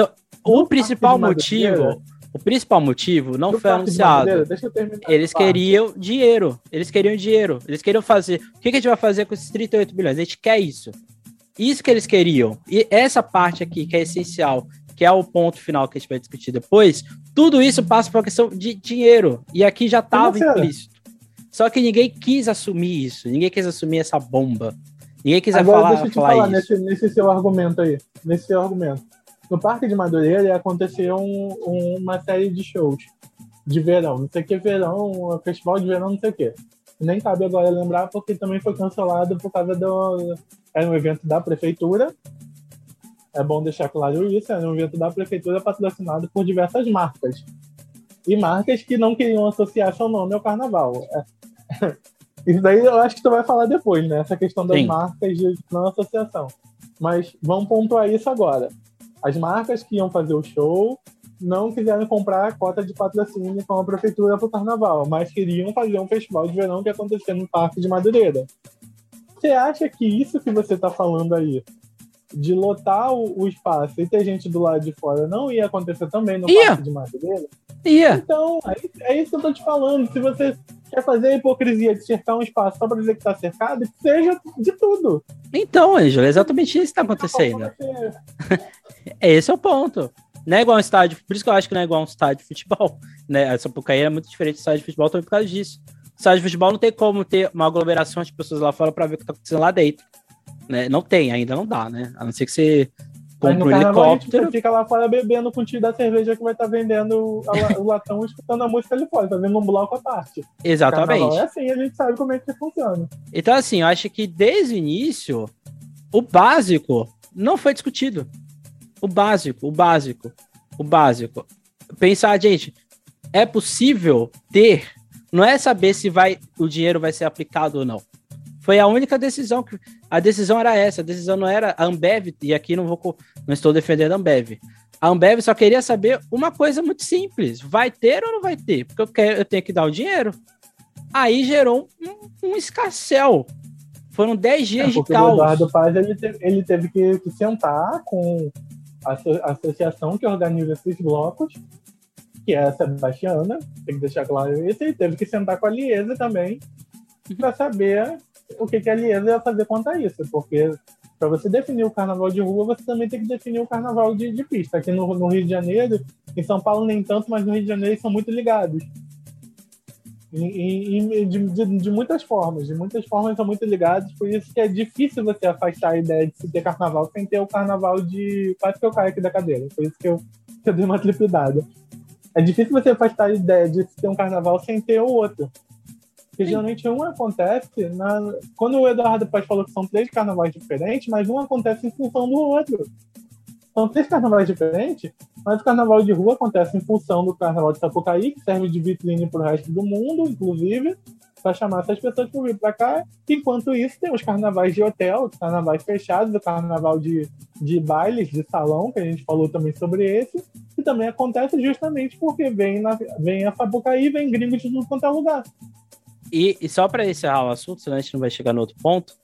A: O principal motivo, o principal motivo não foi anunciado. Eles queriam dinheiro. Eles queriam dinheiro. Eles queriam fazer. O que a gente vai fazer com esses 38 bilhões? A gente quer isso. Isso que eles queriam. E essa parte aqui, que é essencial, que é o ponto final que a gente vai discutir depois, tudo isso passa por uma questão de dinheiro. E aqui já estava implícito. Só que ninguém quis assumir isso. Ninguém quis assumir essa bomba. Ninguém quis
B: Agora,
A: falar,
B: deixa eu te
A: falar,
B: falar nesse, nesse, seu argumento aí. Nesse seu argumento. No Parque de Madureira aconteceu um, um, uma série de shows de verão. Não sei o que verão, festival de verão, não sei o que. Nem cabe agora lembrar porque também foi cancelado por causa do, era um evento da prefeitura. É bom deixar claro isso, era um evento da prefeitura patrocinado por diversas marcas. E marcas que não queriam associar seu nome ao carnaval. É. *laughs* Isso daí eu acho que tu vai falar depois, né? Essa questão das Sim. marcas de não associação. Mas vamos pontuar isso agora. As marcas que iam fazer o show não quiseram comprar a cota de patrocínio com a prefeitura para o carnaval, mas queriam fazer um festival de verão que ia acontecer no Parque de Madureira. Você acha que isso que você está falando aí, de lotar o, o, espaço e ter gente do lado de fora, não ia acontecer também no ia. Parque de Madureira?
A: Ia.
B: Então, é, é isso que eu tô te falando. Se você quer fazer a hipocrisia de cercar um espaço só pra dizer que tá cercado, seja de tudo.
A: Então, Ângelo, é exatamente isso que tá acontecendo. É, *laughs* *laughs* Esse é o ponto. Não é igual um estádio, por isso que eu acho que não é igual um estádio de futebol. Né? Essa Sapucaí é muito diferente do estádio de futebol também por causa disso. Estádio de futebol não tem como ter uma aglomeração de pessoas lá fora para ver o que tá acontecendo lá dentro. Né? Não tem, ainda não dá, né? A não ser que você
B: no
A: um
B: carnaval
A: helicóptero.
B: fica lá fora bebendo com o tio da cerveja que vai estar vendendo a o latão e escutando a música ali fora, tá vendo um bloco à parte. Carnaval
A: Exatamente.
B: é assim, a gente sabe como é que funciona.
A: Então, assim, eu acho que desde o início, o básico não foi discutido. O básico, o básico, o básico. Pensar, gente, é possível ter, não é saber se vai o dinheiro vai ser aplicado ou não. Foi a única decisão que a decisão era essa, a decisão não era a Ambev e aqui não vou não estou defendendo a Ambev. A Ambev só queria saber uma coisa muito simples, vai ter ou não vai ter? Porque eu quero, eu tenho que dar o dinheiro. Aí gerou um, um escarcel. Foram 10 dias
B: É,
A: de
B: porque o
A: caos.
B: Eduardo Paz ele teve, ele teve que, que sentar com a associação que organiza esses blocos, que é a Sebastiana, tem que deixar claro isso, e teve que sentar com a Liesa também para saber o que, que a Liesa ia fazer quanto a isso, porque para você definir o carnaval de rua, você também tem que definir o carnaval de, de pista. Aqui no, no Rio de Janeiro, em São Paulo nem tanto, mas no Rio de Janeiro eles são muito ligados. E, e- e de, de- de muitas formas, de muitas formas são muito ligados, por isso que é difícil você afastar a ideia de se ter carnaval sem ter o carnaval de. Quase que eu caio aqui da cadeira, por isso que eu, que eu dei uma tripidada. É difícil você afastar a ideia de ter um carnaval sem ter o outro. Porque
A: Sim.
B: geralmente um acontece na... quando o Eduardo Paz falou que são três carnavais diferentes, mas um acontece em função do outro. São três carnavais diferentes, mas o carnaval de rua acontece em função do carnaval de Sapucaí, que serve de vitrine para o resto do mundo, inclusive, para chamar essas pessoas para vir para cá. Enquanto isso, tem os carnavais de hotel, os carnavais fechados, o carnaval de, de bailes, de salão, que a gente falou também sobre esse, que também acontece justamente porque vem, na, vem a Sapucaí, vem gringos de tudo quanto é lugar.
A: E, e só para encerrar o assunto, senão a gente não vai chegar no outro ponto,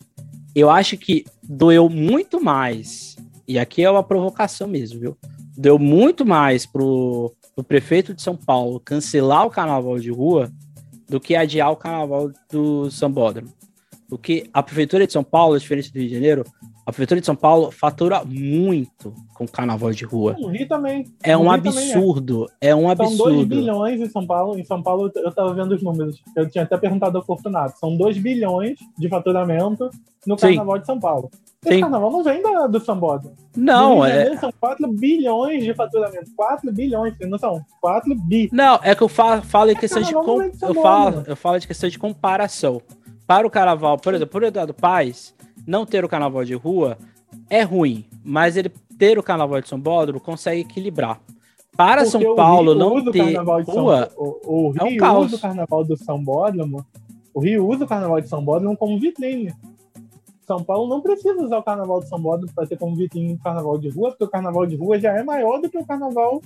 A: eu acho que doeu muito mais, e aqui é uma provocação mesmo, viu? Deu muito mais pro, pro prefeito de São Paulo cancelar o carnaval de rua do que adiar o carnaval do Sambódromo. Porque a prefeitura de São Paulo, diferente do Rio de Janeiro, a prefeitura de São Paulo fatura muito com o carnaval de rua.
B: No Rio também.
A: É um
B: é.
A: absurdo, é um
B: São 2
A: absurdo.
B: bilhões em São Paulo. Em São Paulo, eu estava vendo os números. Eu tinha até perguntado ao Fortunato. São 2 bilhões de faturamento no
A: Sim.
B: Carnaval de São Paulo. Esse
A: Sim.
B: carnaval não vem da, do Sambódromo.
A: Não,
B: no de
A: é,
B: São 4 bilhões de faturamento. 4 bilhões, tem noção? 4 bi.
A: Não, é que eu falo, falo em questão com-
B: não é de São
A: eu falo,
B: né?
A: eu falo de questão de comparação. Para o carnaval, por exemplo, por Eduardo Paz, não ter o carnaval de rua é ruim, mas ele ter o carnaval de São Bódromo consegue equilibrar. Para
B: Porque
A: São Paulo não ter rua,
B: o, o
A: é um
B: Rio
A: caos.
B: usa o carnaval do São Bódromo. O Rio usa o carnaval de São Bódromo como vitrine. São Paulo não precisa usar o carnaval de São Bódromo para ter como vitrine o carnaval de rua, porque o carnaval de rua já é maior do que o carnaval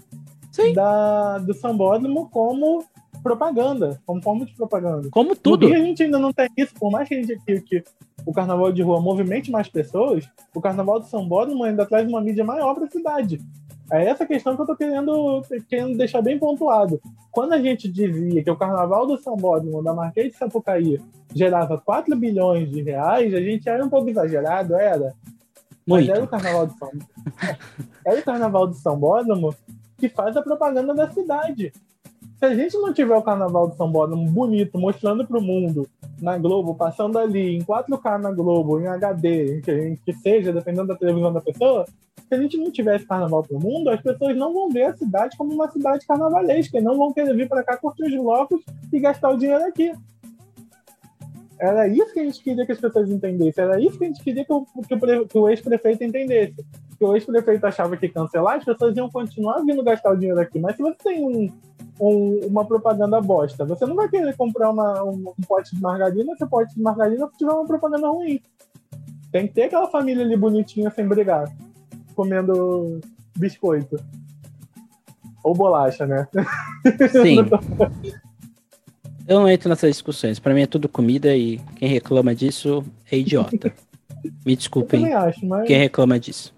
A: Sim.
B: da, do São Bódromo como propaganda, como forma de propaganda.
A: como tudo.
B: Rio a gente ainda não tem isso, por mais que, a gente, que, que o carnaval de rua movimente mais pessoas, o carnaval de São Bódromo ainda traz uma mídia maior para a cidade. É essa questão que eu tô querendo, querendo deixar bem pontuado. Quando a gente dizia que o carnaval do São Bódromo, da Marquês de Sapucaí, gerava 4 bilhões de reais, a gente era um pouco exagerado, era. Mas
A: Muito.
B: era o carnaval de São *laughs* Era o carnaval de São Bódromo que faz a propaganda da cidade. Se a gente não tiver o carnaval de São Bódromo bonito, mostrando para o mundo na Globo, passando ali em 4K na Globo, em HD, em que, em que seja, dependendo da televisão da pessoa, se a gente não tiver esse carnaval para o mundo, as pessoas não vão ver a cidade como uma cidade carnavalesca e não vão querer vir para cá curtir os blocos e gastar o dinheiro aqui. Era isso que a gente queria que as pessoas entendessem, era isso que a gente queria que o, que o ex-prefeito entendesse. Que o ex-prefeito achava que cancelar, as pessoas iam continuar vindo gastar o dinheiro aqui. Mas se você tem um, um- uma propaganda bosta, você não vai querer comprar uma- um, um pote de margarina se o pote de margarina tiver uma propaganda ruim. Tem que ter aquela família ali bonitinha sem brigar, comendo biscoito. Ou bolacha, né?
A: Sim. *laughs* Eu não entro nessas discussões. Pra mim é tudo comida e quem reclama disso é idiota. *laughs* Me
B: Eu
A: desculpem
B: acho, mas.
A: quem reclama disso.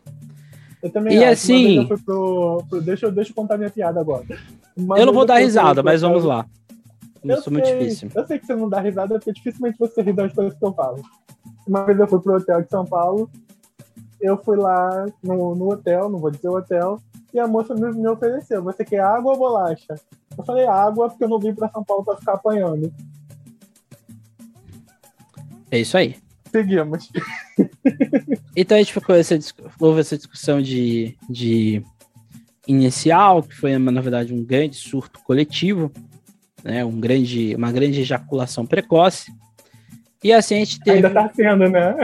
B: Eu também
A: E
B: acho.
A: assim-
B: eu pro, pro- deixa, eu- deixa eu contar minha piada agora. Uma
A: eu não vou dar risada, mas vamos lá. Eu
B: Eu
A: sou muito
B: sei,
A: difícil.
B: Eu sei que você não dá risada, porque dificilmente você ri das coisas que eu falo. Uma vez eu fui pro hotel de São Paulo, eu fui lá no, no hotel, não vou dizer o hotel, e a moça me, me ofereceu, você quer água ou bolacha? Eu falei água, porque eu não vim pra São Paulo pra ficar apanhando.
A: É isso aí.
B: Seguimos.
A: Então a gente ficou essa, houve essa discussão de, de inicial, que foi, na verdade, um grande surto coletivo, né? Um grande, uma grande ejaculação precoce. E assim a gente teve.
B: Ainda tá sendo, né?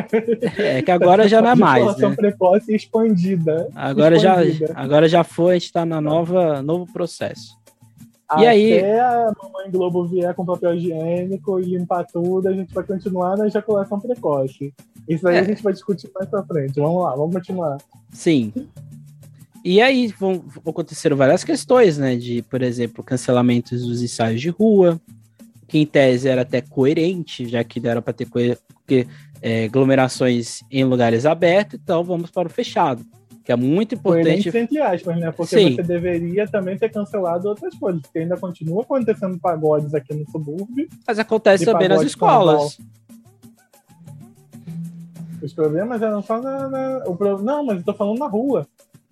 A: É que agora já não é mais,
B: Ejaculação
A: né?
B: precoce e expandida.
A: Agora já,
B: expandida.
A: agora já foi, a gente tá na nova, novo processo. E
B: Até
A: aí-
B: a mamãe Globo vier com papel higiênico e limpar tudo, a gente vai continuar na ejaculação precoce. Isso aí
A: É.
B: a gente vai discutir mais pra frente. Vamos lá, vamos continuar.
A: Sim. E aí vão, aconteceram várias questões, né? De, por exemplo, cancelamentos dos ensaios de rua, que em tese era até coerente, já que era para ter coe- que, é, aglomerações em lugares abertos, então vamos para o fechado. Que é muito
B: Coerente
A: importante.
B: entre aspas, né? Porque
A: Sim.
B: você deveria também ter cancelado outras coisas, porque ainda continua acontecendo pagodes aqui no subúrbio.
A: Mas acontece também nas escolas.
B: Os problemas eram só na. na- o Não, mas eu tô falando na rua.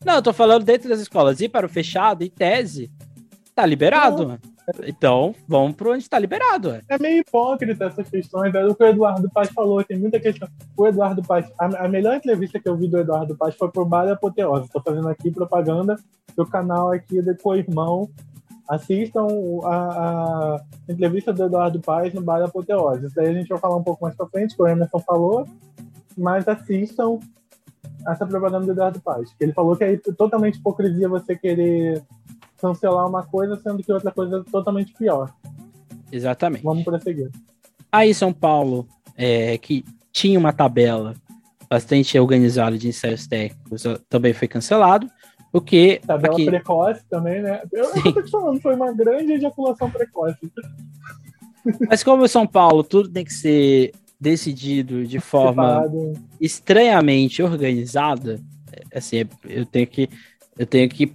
A: Não, eu tô falando dentro das escolas. Ir para o fechado, em tese, tá liberado. né? Então, vamos para onde está liberado. é.
B: É meio hipócrita essas questões. É o que o Eduardo Paz falou, tem muita questão. O Eduardo Paz, a, a melhor entrevista que eu vi do Eduardo Paz foi pro Bar Apoteose. Estou fazendo aqui propaganda do canal aqui do Co-Irmão. Assistam a, a entrevista do Eduardo Paz no Bar Apoteose. Isso aí a gente vai falar um pouco mais pra frente, que o Emerson falou. Mas assistam essa propaganda do Eduardo Paz. que Ele falou que é totalmente hipocrisia você querer cancelar uma coisa, sendo que outra coisa é totalmente pior.
A: Exatamente.
B: Vamos prosseguir.
A: Aí São Paulo, é, que tinha uma tabela bastante organizada de ensaios técnicos, também foi cancelado, o que
B: Tabela
A: aqui,
B: precoce também, né? Eu,
A: Sim.
B: eu tô te falando, foi uma grande ejaculação precoce.
A: mas como São Paulo tudo tem que ser decidido de forma
B: Separado.
A: estranhamente organizada, é, assim, eu tenho que eu tenho que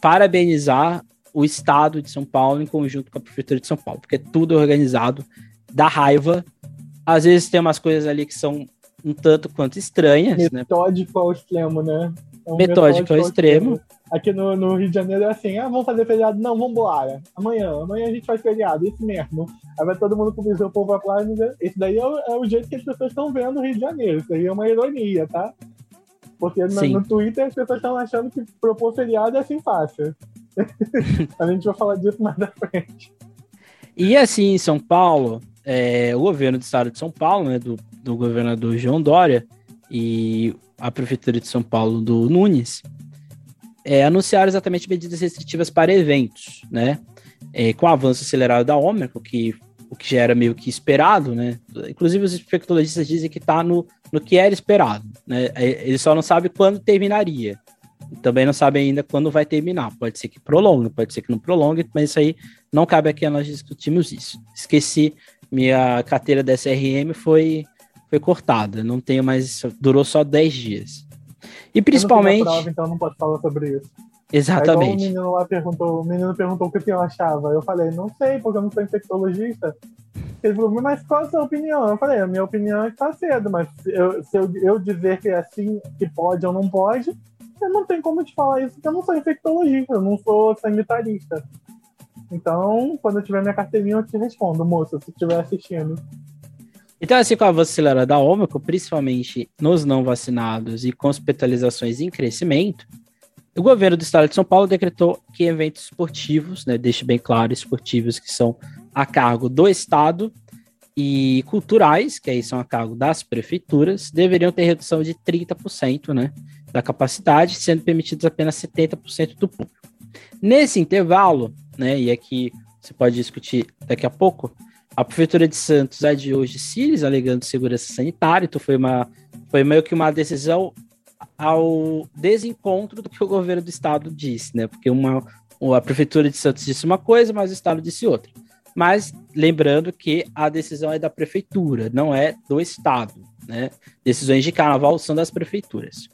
A: parabenizar o estado de São Paulo em conjunto com a prefeitura de São Paulo, porque tudo é organizado, dá raiva. Às vezes tem umas coisas ali que são um tanto quanto estranhas, né?
B: Metódico ao extremo, né? É um
A: Metódico ao extremo.
B: Aqui no, no Rio de Janeiro é assim, ah, vamos fazer feriado? Não, vamos embora. Amanhã, amanhã a gente faz feriado, isso mesmo. Aí vai todo mundo com o povo pra lá. Esse daí é o, é o jeito que as pessoas estão vendo o Rio de Janeiro. Isso aí é uma ironia, tá? Porque no, no Twitter as pessoas estão achando que propor feriado é assim fácil. *laughs* a gente vai falar disso mais da frente.
A: E assim, em São Paulo, é, o governo do estado de São Paulo, né, do, do governador João Dória e a prefeitura de São Paulo do Nunes, é, anunciaram exatamente medidas restritivas para eventos, né? É, com o avanço acelerado da Ômicron, que o que já era meio que esperado, né? Inclusive os espectologistas dizem que está no, no que era esperado, né? É, Ele só não sabe quando terminaria. Também não sabe ainda quando vai terminar. Pode ser que prolongue, pode ser que não prolongue, mas isso aí não cabe aqui a nós discutirmos isso. Esqueci, minha carteira da SRM foi, foi cortada. Não tenho mais. Durou só 10 dias. E principalmente.
B: prova, então não posso falar sobre isso. É igual o
A: Exatamente.
B: menino lá perguntou, o menino perguntou o que eu achava. Eu falei, não sei, porque eu não sou infectologista. Ele falou, mas qual a sua opinião? Eu falei, a minha opinião é que tá cedo, mas se eu, se eu, eu dizer que é assim, que pode ou não pode, eu não tenho como te falar isso, porque eu não sou infectologista, eu não sou sanitarista. Então, quando eu tiver minha carteirinha, eu te respondo, moça, se estiver assistindo.
A: Então, assim, com a acelerado da Ômicron, principalmente nos não vacinados e com hospitalizações em crescimento, o governo do estado de São Paulo decretou que eventos esportivos, né, deixe bem claro, esportivos que são a cargo do estado e culturais, que aí são a cargo das prefeituras, deveriam ter redução de 30%, né, da capacidade, sendo permitidos apenas 70% do público. Nesse intervalo, né, e aqui você pode discutir daqui a pouco, a Prefeitura de Santos adiou os desfiles alegando segurança sanitária, então foi, uma, foi meio que uma decisão ao desencontro do que o governo do estado disse, né? Porque uma, a Prefeitura de Santos disse uma coisa, mas o estado disse outra. Mas lembrando que a decisão é da Prefeitura, não é do estado, né? Decisões de carnaval são das prefeituras.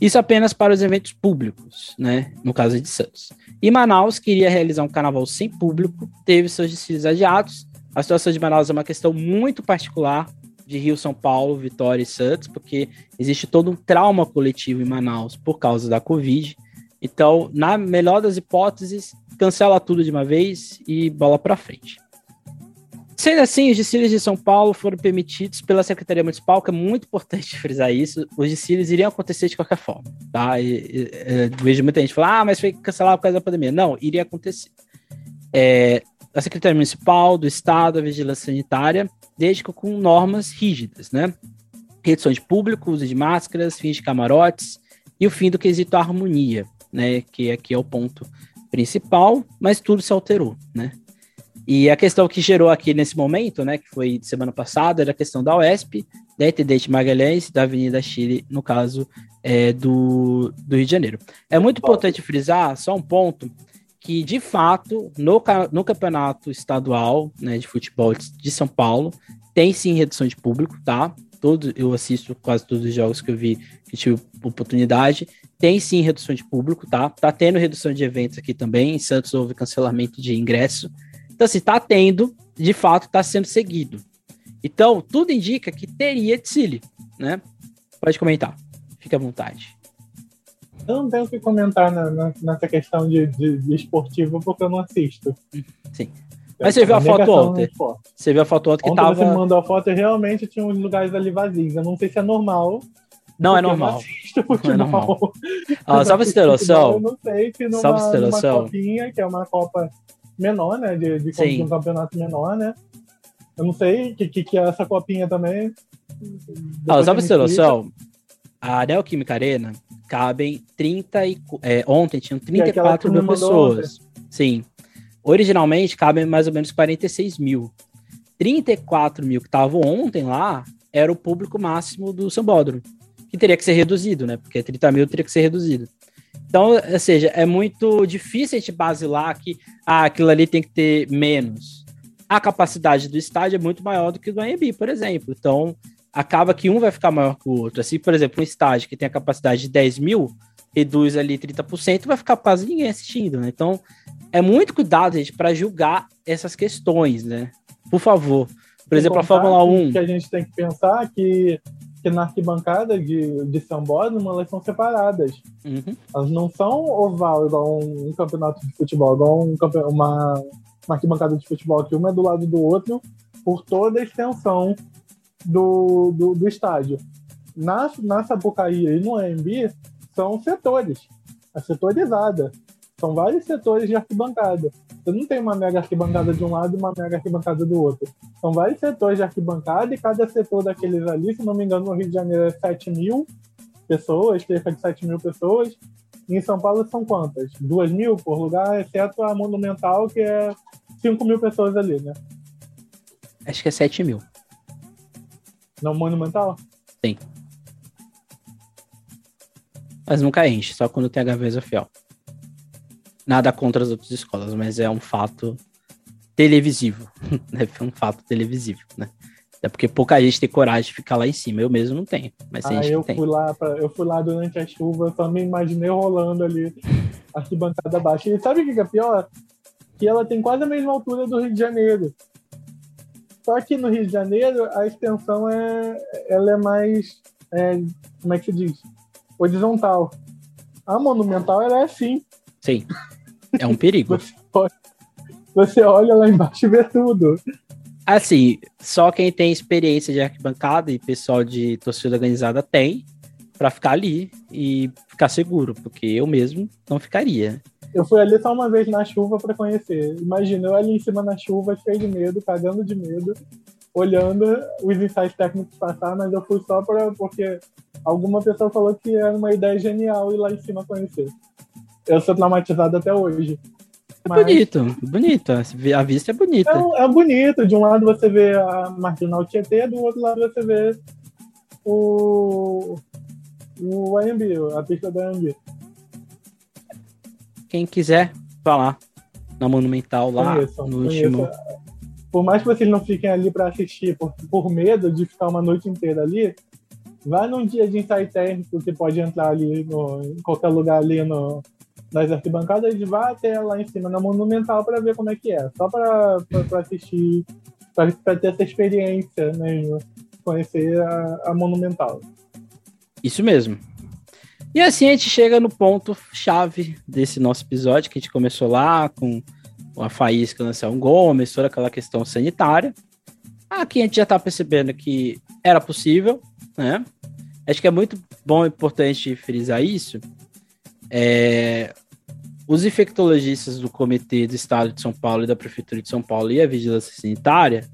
A: Isso apenas para os eventos públicos, né? No caso de Santos. E Manaus queria realizar um carnaval sem público, teve seus desfiles adiados. A situação de Manaus é uma questão muito particular de Rio, São Paulo, Vitória e Santos, porque existe todo um trauma coletivo em Manaus por causa da Covid. Então, na melhor das hipóteses, cancela tudo de uma vez e bola para frente. Sendo assim, os desfiles de São Paulo foram permitidos pela Secretaria Municipal, que é muito importante *laughs* frisar isso. Os desfiles iriam acontecer de qualquer forma, tá? E, e, e, vejo muita gente falar, ah, mas foi cancelado por causa da pandemia. Não, iria acontecer. É, a Secretaria Municipal, do Estado, a Vigilância Sanitária, desde que com normas rígidas, né? Redução de público, uso de máscaras, fins de camarotes e o fim do quesito harmonia, né? Que aqui é o ponto principal, mas tudo se alterou, né? E a questão que gerou aqui nesse momento, né, que foi semana passada, era a questão da UESP, da Intendente Magalhães, da Avenida Chile, no caso é, do, do Rio de Janeiro. É muito importante frisar, só um ponto, que de fato, no, no campeonato estadual né, de futebol de São Paulo, tem sim redução de público, tá? Todo, eu assisto quase todos os jogos que eu vi, que tive oportunidade. Tem sim redução de público, tá? Tá tendo redução de eventos aqui também. Em Santos houve cancelamento de ingresso. Então, assim, está tendo, de fato, está sendo seguido. Então, tudo indica que teria desfile, né? Pode comentar, fique à vontade.
B: Eu não tenho o que comentar na, na, nessa questão de, de, de, esportivo porque eu não assisto.
A: Sim. Mas você viu a foto ontem? Você viu a foto ontem que ontem tava. Você
B: me mandou a foto e realmente tinha uns lugares ali vazios. Eu não sei se é normal.
A: Não é normal. *laughs* Não é normal. *laughs* Ah, só pra você ter noção. Eu não sei se numa, só pra você ter noção.
B: Copinha, que é uma Copa menor, né? De, de, de um campeonato menor, né? Eu não sei o que, que, que, é essa copinha também.
A: Ah, só pra você ter noção, a Neoquímica Arena cabem 30 e, é, ontem tinham 34 mil pessoas. Sim. Originalmente cabem mais ou menos 46 mil. 34 mil que estavam ontem lá era o público máximo do Sambódromo, que teria que ser reduzido, né? Porque 30 mil teria que ser reduzido. Então, ou seja, é muito difícil a gente basilar que ah, aquilo ali tem que ter menos. A capacidade do estádio é muito maior do que do AMB, por exemplo. Então, acaba que um vai ficar maior que o outro. Assim, por exemplo, um estádio que tem a capacidade de 10 mil, reduz ali 30%, vai ficar quase ninguém assistindo, né? Então, é muito cuidado, gente, para julgar essas questões, né? Por favor. Por exemplo, a Fórmula 1.
B: que a gente tem que pensar que que na arquibancada de, de Sambódromo elas são separadas. Uhum. Elas não são oval igual um, um campeonato de futebol, igual um, uma, uma arquibancada de futebol que uma é do lado do outro por toda a extensão do, do, do estádio. Na, na Sapucaí e no AMB são setores, é setorizada. São vários setores de arquibancada. Você não tem uma mega arquibancada de um lado e uma mega arquibancada do outro. São vários setores de arquibancada e cada setor daqueles ali, se não me engano, no Rio de Janeiro é 7 mil pessoas, cerca de 7 mil pessoas. E em São Paulo são quantas? 2 mil por lugar, exceto a Monumental, que é 5 mil pessoas ali, né?
A: Acho que é 7 mil.
B: Não Monumental?
A: Sim. Mas nunca enche, só quando tem a Gaveza Fiel. Nada contra as outras escolas, mas é um fato televisivo, *laughs* né? É um fato televisivo, né? É porque pouca gente tem coragem de ficar lá em cima. Eu mesmo não tenho, mas
B: ah, eu fui lá pra, eu fui lá durante a chuva, só me imaginei rolando ali, *laughs* arquibancada baixa. E sabe o que é pior? Que ela tem quase a mesma altura do Rio de Janeiro. Só que no Rio de Janeiro a extensão é, ela é mais, é, como é que se diz? Horizontal. A monumental ela é assim.
A: Sim. É um perigo.
B: Você olha lá embaixo e vê tudo.
A: Assim, só quem tem experiência de arquibancada e pessoal de torcida organizada tem para ficar ali e ficar seguro, porque eu mesmo não ficaria.
B: Eu fui ali só uma vez na chuva para conhecer. Imagina eu ali em cima na chuva, cheio de medo, cagando de medo, olhando os ensaios técnicos passar, mas eu fui só para porque alguma pessoa falou que era uma ideia genial ir lá em cima conhecer eu sou traumatizado até hoje.
A: É Mas... bonito, bonito. A vista é bonita.
B: É, é, bonito. De um lado você vê a Marginal Tietê, do outro lado você vê o, o AMB, a pista da AMB.
A: Quem quiser falar na Monumental lá conheçam, no último.
B: Por mais que vocês não fiquem ali para assistir por, por medo de ficar uma noite inteira ali, vai num dia de ensaio técnico que pode entrar ali no, em qualquer lugar ali no, nas arquibancadas, vai até lá em cima na Monumental para ver como é que é. Só para assistir, para ter essa experiência mesmo, conhecer a, a Monumental.
A: Isso mesmo. E assim a gente chega no ponto chave desse nosso episódio, que a gente começou lá com a faísca no Anselmo Gomes, toda aquela questão sanitária. Aqui a gente já está percebendo que era possível, né? Acho que é muito bom e importante frisar isso. É, os infectologistas do Comitê do Estado de São Paulo e da Prefeitura de São Paulo e a Vigilância Sanitária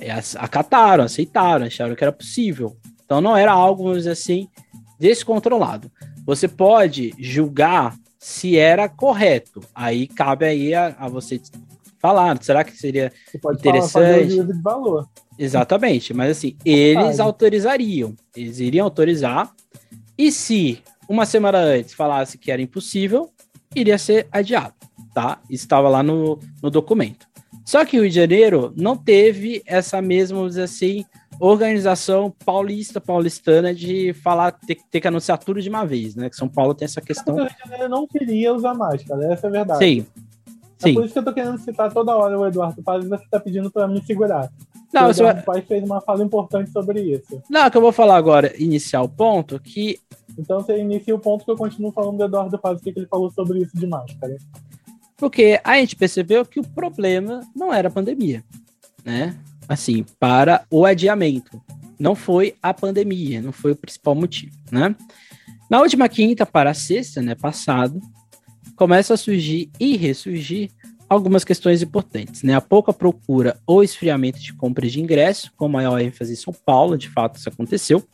A: é, acataram, aceitaram, acharam que era possível. Então não era algo, vamos dizer assim, descontrolado. Você pode julgar se era correto. Aí cabe aí a, a você falar. Será que seria interessante?
B: Falar, de valor.
A: Exatamente, mas assim, eles autorizariam, eles iriam autorizar, e se uma semana antes falasse que era impossível, iria ser adiado, tá? Estava lá no, no documento. Só que o Rio de Janeiro não teve essa mesma, vamos dizer assim, organização paulista, paulistana de falar, ter, ter, que anunciar tudo de uma vez, né? Que São Paulo tem essa questão.
B: Janeiro não queria usar máscara, essa é a verdade.
A: Sim.
B: É Sim. por isso que eu tô querendo citar toda hora o Eduardo Paz e você tá pedindo para me segurar.
A: Não,
B: o Eduardo vai... Paz fez uma fala importante sobre isso.
A: Não, que eu vou falar agora, iniciar o ponto, que.
B: Então você inicia o ponto que eu continuo falando do Eduardo Paz, o que ele falou sobre isso de máscara.
A: Porque a gente percebeu que o problema não era a pandemia, né? Assim, para o adiamento. Não foi a pandemia, não foi o principal motivo, né? Na última quinta para sexta, né, passado, começa a surgir e ressurgir algumas questões importantes, né? A pouca procura ou esfriamento de compras de ingresso, com maior ênfase em São Paulo, de fato isso aconteceu.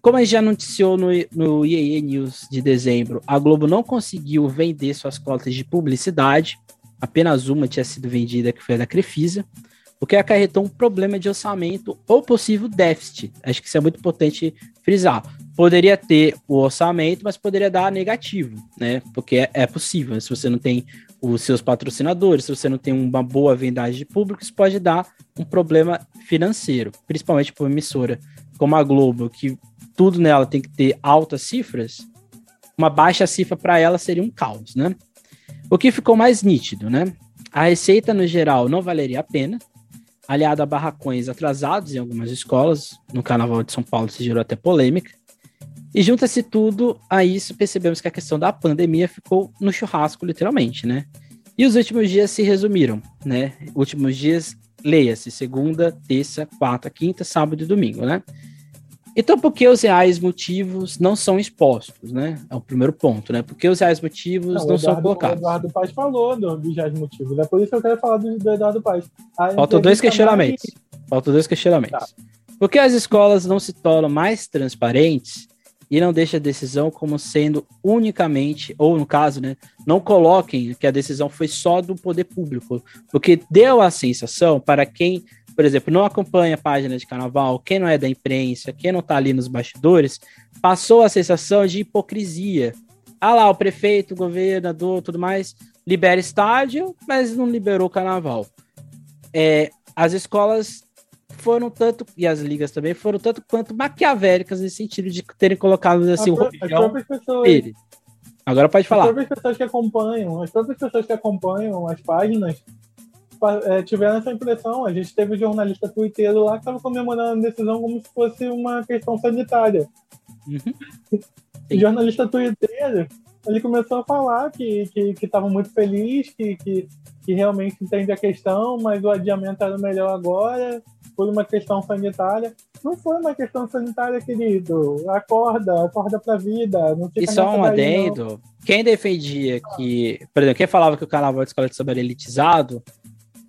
A: Como a gente já noticiou no, no IEE News de dezembro, a Globo não conseguiu vender suas cotas de publicidade, apenas uma tinha sido vendida, que foi a da Crefisa, o que acarretou um problema de orçamento ou possível déficit. Acho que isso é muito importante frisar. Poderia ter o orçamento, mas poderia dar negativo, né? Porque é, é possível. Se você não tem os seus patrocinadores, se você não tem uma boa vendagem de público, isso pode dar um problema financeiro, principalmente para uma emissora como a Globo, que tudo nela tem que ter altas cifras, uma baixa cifra para ela seria um caos, né? O que ficou mais nítido, né? A receita no geral não valeria a pena, aliado a barracões atrasados em algumas escolas, no Carnaval de São Paulo se gerou até polêmica. E junta-se tudo a isso, percebemos que a questão da pandemia ficou no churrasco, literalmente, né? E os últimos dias se resumiram, né? Últimos dias, leia-se, segunda, terça, quarta, quinta, sábado e domingo, né? Então, por que os reais motivos não são expostos, né? É o primeiro ponto, né? Por que os reais motivos não, não Eduardo, são colocados? O
B: Eduardo Paz falou dos reais motivos. É por isso que eu quero falar do, do Eduardo Paz.
A: Faltam dois questionamentos. Mais... Faltam dois questionamentos. Tá. Por que as escolas não se tornam mais transparentes e não deixam a decisão como sendo unicamente, ou no caso, né, não coloquem que a decisão foi só do poder público, porque deu a sensação para quem por exemplo, não acompanha a página de carnaval, quem não é da imprensa, quem não está ali nos bastidores, passou a sensação de hipocrisia. Ah lá, o prefeito, o governador, tudo mais, libera estádio, mas não liberou carnaval. É, as escolas foram tanto, e as ligas também, foram tanto quanto maquiavélicas nesse sentido de terem colocado assim, o
B: Ropijão
A: ele. Agora pode falar.
B: As próprias pessoas que acompanham, as próprias pessoas que acompanham as páginas é, tiveram essa impressão. A gente teve um jornalista twitteiro lá que estava comemorando a decisão como se fosse uma questão sanitária. Uhum. O *laughs* jornalista twitteiro ele começou a falar que estava que, muito feliz, que, que, que realmente entende a questão, mas o adiamento era melhor agora, por uma questão sanitária. Não foi uma questão sanitária, querido. Acorda, acorda pra vida. Não
A: e só um adendo. Quem defendia que, por exemplo, quem falava que o carnaval de escola de samba era elitizado,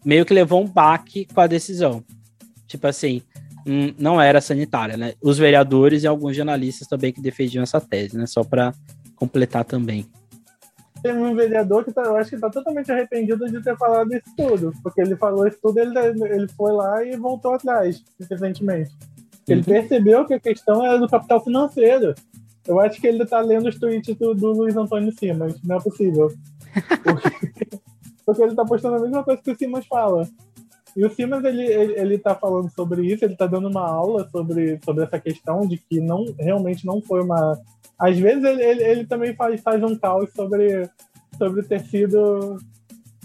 A: meio que levou um baque com a decisão. Tipo assim, hum, não era sanitária, né? Os vereadores e alguns jornalistas também que defendiam essa tese, né? Só para completar também.
B: Tem um vereador que tá, eu acho que está totalmente arrependido de ter falado isso tudo, porque ele falou isso tudo, ele, ele foi lá e voltou atrás recentemente. Ele uhum. percebeu que a questão era do capital financeiro. Eu acho que ele está lendo os tweets do, do Luiz Antônio Simas, não é possível. Porque, *laughs* porque ele tá postando a mesma coisa que o Simas fala. E o Simas, ele, ele, ele tá falando sobre isso, ele tá dando uma aula sobre, sobre essa questão de que não, realmente não foi uma... Às vezes ele, ele, ele também faz, faz um caos sobre, sobre o tecido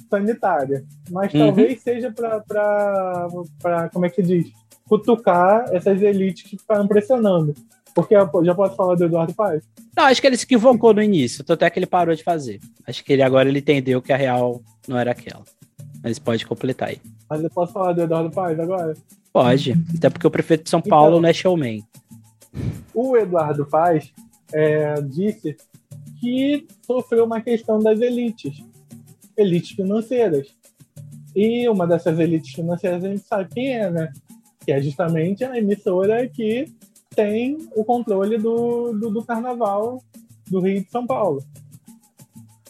B: sanitário, mas uhum. talvez seja para, como é que diz, cutucar essas elites que ficaram pressionando. Porque já posso falar do Eduardo Paes?
A: Não, acho que ele se equivocou no início, até que ele parou de fazer. Acho que ele agora ele entendeu que a real não era aquela. Mas pode completar aí.
B: Mas eu posso falar do Eduardo Paes agora?
A: Pode, até porque o prefeito de São então, Paulo não é showman.
B: O Eduardo Paes é, disse que sofreu uma questão das elites, elites financeiras. E uma dessas elites financeiras a gente sabe quem é, né? Que é justamente a emissora que tem o controle do, do, do carnaval do Rio de São Paulo.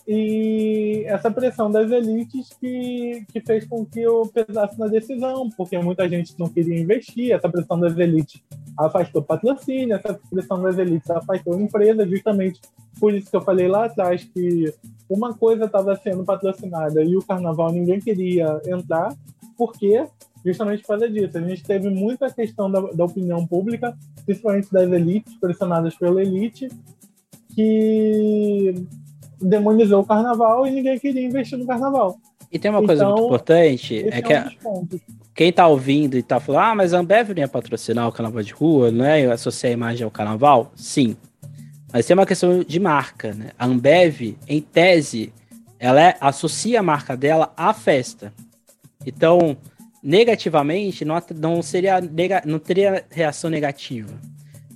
B: E essa pressão das elites que, que fez com que eu pesasse na decisão, porque muita gente não queria investir, essa pressão das elites afastou patrocínio, essa pressão das elites afastou empresa, justamente por isso que eu falei lá atrás que uma coisa estava sendo patrocinada e o carnaval ninguém queria entrar, porque justamente por causa disso. A gente teve muita questão da, da opinião pública, principalmente das elites, pressionadas pela elite, que demonizou o carnaval e ninguém queria investir no carnaval.
A: E tem uma coisa então, muito importante, é que é um quem tá ouvindo e tá falando, ah, mas a Ambev não ia patrocinar o carnaval de rua, não é? Eu associei a imagem ao carnaval? Sim. Mas tem uma questão de marca, né? A Ambev, em tese, ela é, associa a marca dela à festa. Então, negativamente, não, não, seria, não teria reação negativa.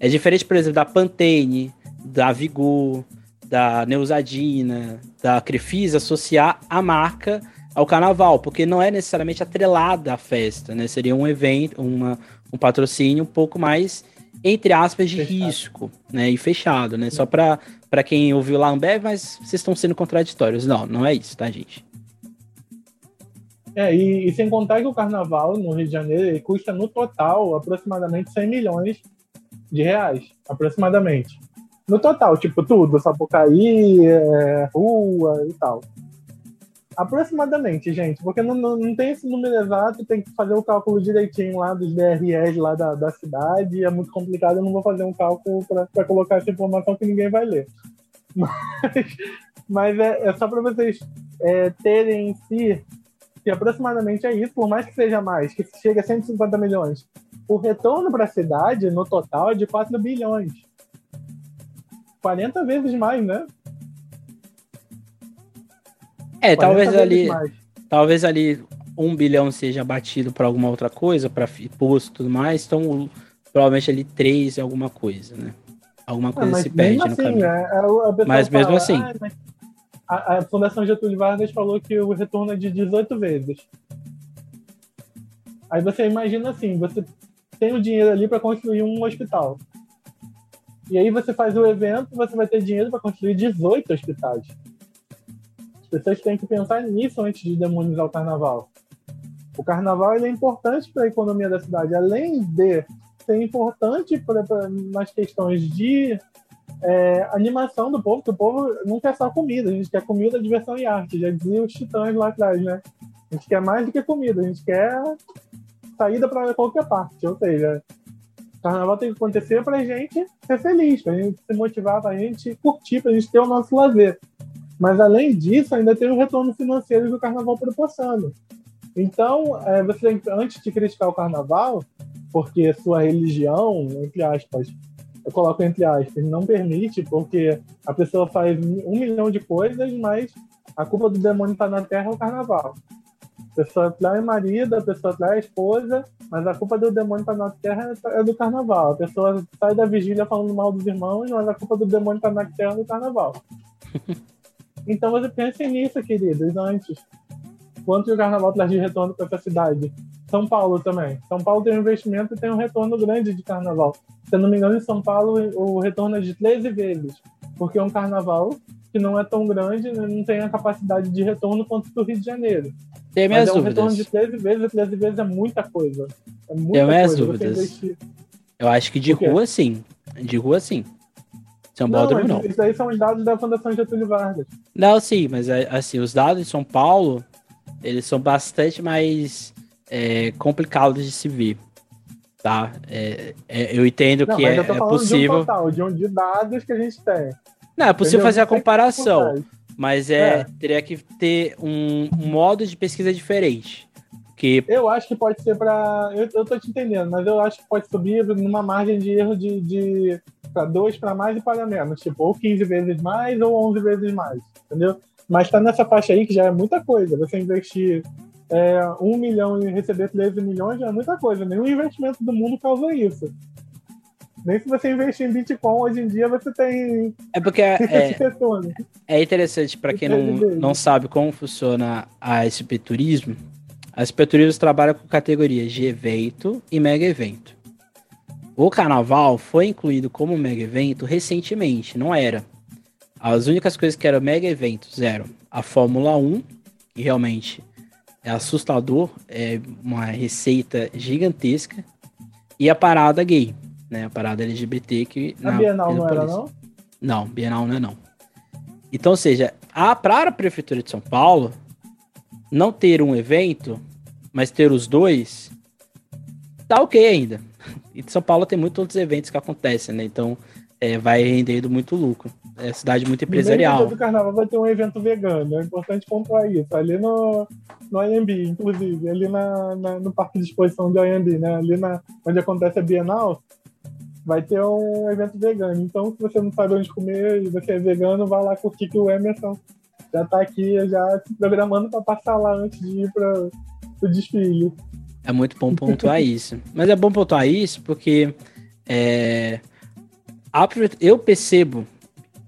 A: É diferente, por exemplo, da Pantene, da Vigor, da Neusadina, da Crefisa associar a marca ao carnaval, porque não é necessariamente atrelada à festa, né? Seria um evento, uma, um patrocínio um pouco mais, entre aspas, de fechado. risco, né? E fechado, né? Só para quem ouviu lá Ambev, mas vocês estão sendo contraditórios. Não, não é isso, tá, gente?
B: É, e, e, sem contar que o carnaval no Rio de Janeiro custa no total aproximadamente 100 milhões de reais, aproximadamente. No total, tipo, tudo, Sapucaí, é, rua e tal. Aproximadamente, gente, porque não, não, não, tem esse número exato, tem que fazer o cálculo direitinho lá dos DRS lá da, da cidade, é muito complicado, eu não vou fazer um cálculo para colocar essa informação que ninguém vai ler. *laughs* Mas, mas é, é só para vocês é, terem em si que aproximadamente é isso, por mais que seja mais, que chegue a 150 milhões. O retorno para a cidade, no total, é de 4 bilhões. 40 vezes mais, né?
A: É, talvez ali. Mais. Talvez ali um bilhão seja batido para alguma outra coisa, para imposto e tudo mais, então provavelmente ali três é alguma coisa, né? Alguma ah, coisa se perde no assim, caminho. É, é mas fala, mesmo assim. Ah, mas
B: a, a, Fundação Getúlio Vargas falou que o retorno é de 18 vezes. Aí você imagina assim, você tem o dinheiro ali para construir um hospital. E aí você faz o evento, você vai ter dinheiro para construir 18 hospitais. As pessoas têm que pensar nisso antes de demonizar o carnaval. O carnaval é importante para a economia da cidade, além de ser importante pra, nas questões de é, animação do povo, que o povo não quer só comida, a gente quer comida, diversão e arte. Já dizia os titãs lá atrás, né? A gente quer mais do que comida, a gente quer saída para qualquer parte. Ou seja, carnaval tem que acontecer para a gente ser feliz, para a gente se motivar, para a gente curtir, para a gente ter o nosso lazer. Mas além disso, ainda tem o retorno financeiro que o carnaval proporciona. Então, é, você antes de criticar o carnaval, porque sua religião, entre aspas, eu coloco entre aspas, não permite, porque a pessoa faz um milhão de coisas, mas a culpa do demônio está na terra é o carnaval. A pessoa trai marido, a pessoa trai esposa, mas a culpa do demônio tá na terra é do carnaval. A pessoa sai da vigília falando mal dos irmãos, mas a culpa do demônio tá na terra é do carnaval. *laughs* então você pense nisso, queridos, antes. Quanto o carnaval traz de retorno para essa cidade? São Paulo também. São Paulo tem um investimento e tem um retorno grande de carnaval. Se eu não me engano, em São Paulo o retorno é de 13 vezes, porque é um carnaval que não é tão grande, né, não tem a capacidade de retorno quanto o do Rio de Janeiro.
A: Tem minhas
B: Mas
A: é um dúvidas.
B: retorno de 13 vezes, 13 vezes é muita coisa. É muita
A: Tem minhas coisa. dúvidas. Eu acho que de rua, sim. De rua, sim. São Paulo não.
B: não. Isso aí são os dados da Fundação Getúlio Vargas.
A: Não, sim, mas é, assim, os dados de São Paulo, eles são bastante mais é, complicados de se ver. Tá? É, é, eu entendo não, que é, é possível. De, um
B: total, de, um, de dados que a gente tem.
A: Não, é possível Entendeu? fazer a comparação, mas é, é, teria que ter um, um modo de pesquisa diferente. Que...
B: Eu acho que pode ser para. Eu, eu tô te entendendo, mas eu acho que pode subir numa margem de erro de, de para dois para mais e para menos. Tipo, ou 15 vezes mais ou 11 vezes mais. Entendeu? Mas tá nessa faixa aí que já é muita coisa. Você investir é, um milhão e receber 13 milhões é muita coisa. Nenhum investimento do mundo causa isso. Nem se você investir em Bitcoin hoje em dia, você tem.
A: É porque é, *laughs* é interessante para quem não, não sabe como funciona a SP Turismo. A SP Turismo trabalha com categorias de evento e mega evento. O carnaval foi incluído como mega evento recentemente, não era. As únicas coisas que eram mega eventos eram a Fórmula 1, que realmente é assustador, é uma receita gigantesca, e a parada gay, né? A parada LGBT que.
B: A na, Bienal não era, não?
A: Não, Bienal não é não. Então, ou seja, a, para a Prefeitura de São Paulo, não ter um evento, mas ter os dois, tá ok ainda. *laughs* E São Paulo tem muitos outros eventos que acontecem, né? Então, é, vai rendendo muito lucro. É cidade muito empresarial.
B: Do carnaval vai ter um evento vegano, é importante pontuar isso. Ali no, no IMB, inclusive, ali na, na, no parque de exposição do IMB, né? Ali na, onde acontece a Bienal, vai ter um evento vegano. Então, se você não sabe onde comer e você é vegano, vai lá curtir que o Emerson já está aqui, já se programando para passar lá antes de ir para o desfile.
A: É muito bom pontuar *laughs* isso. Mas é bom pontuar isso porque é, eu percebo,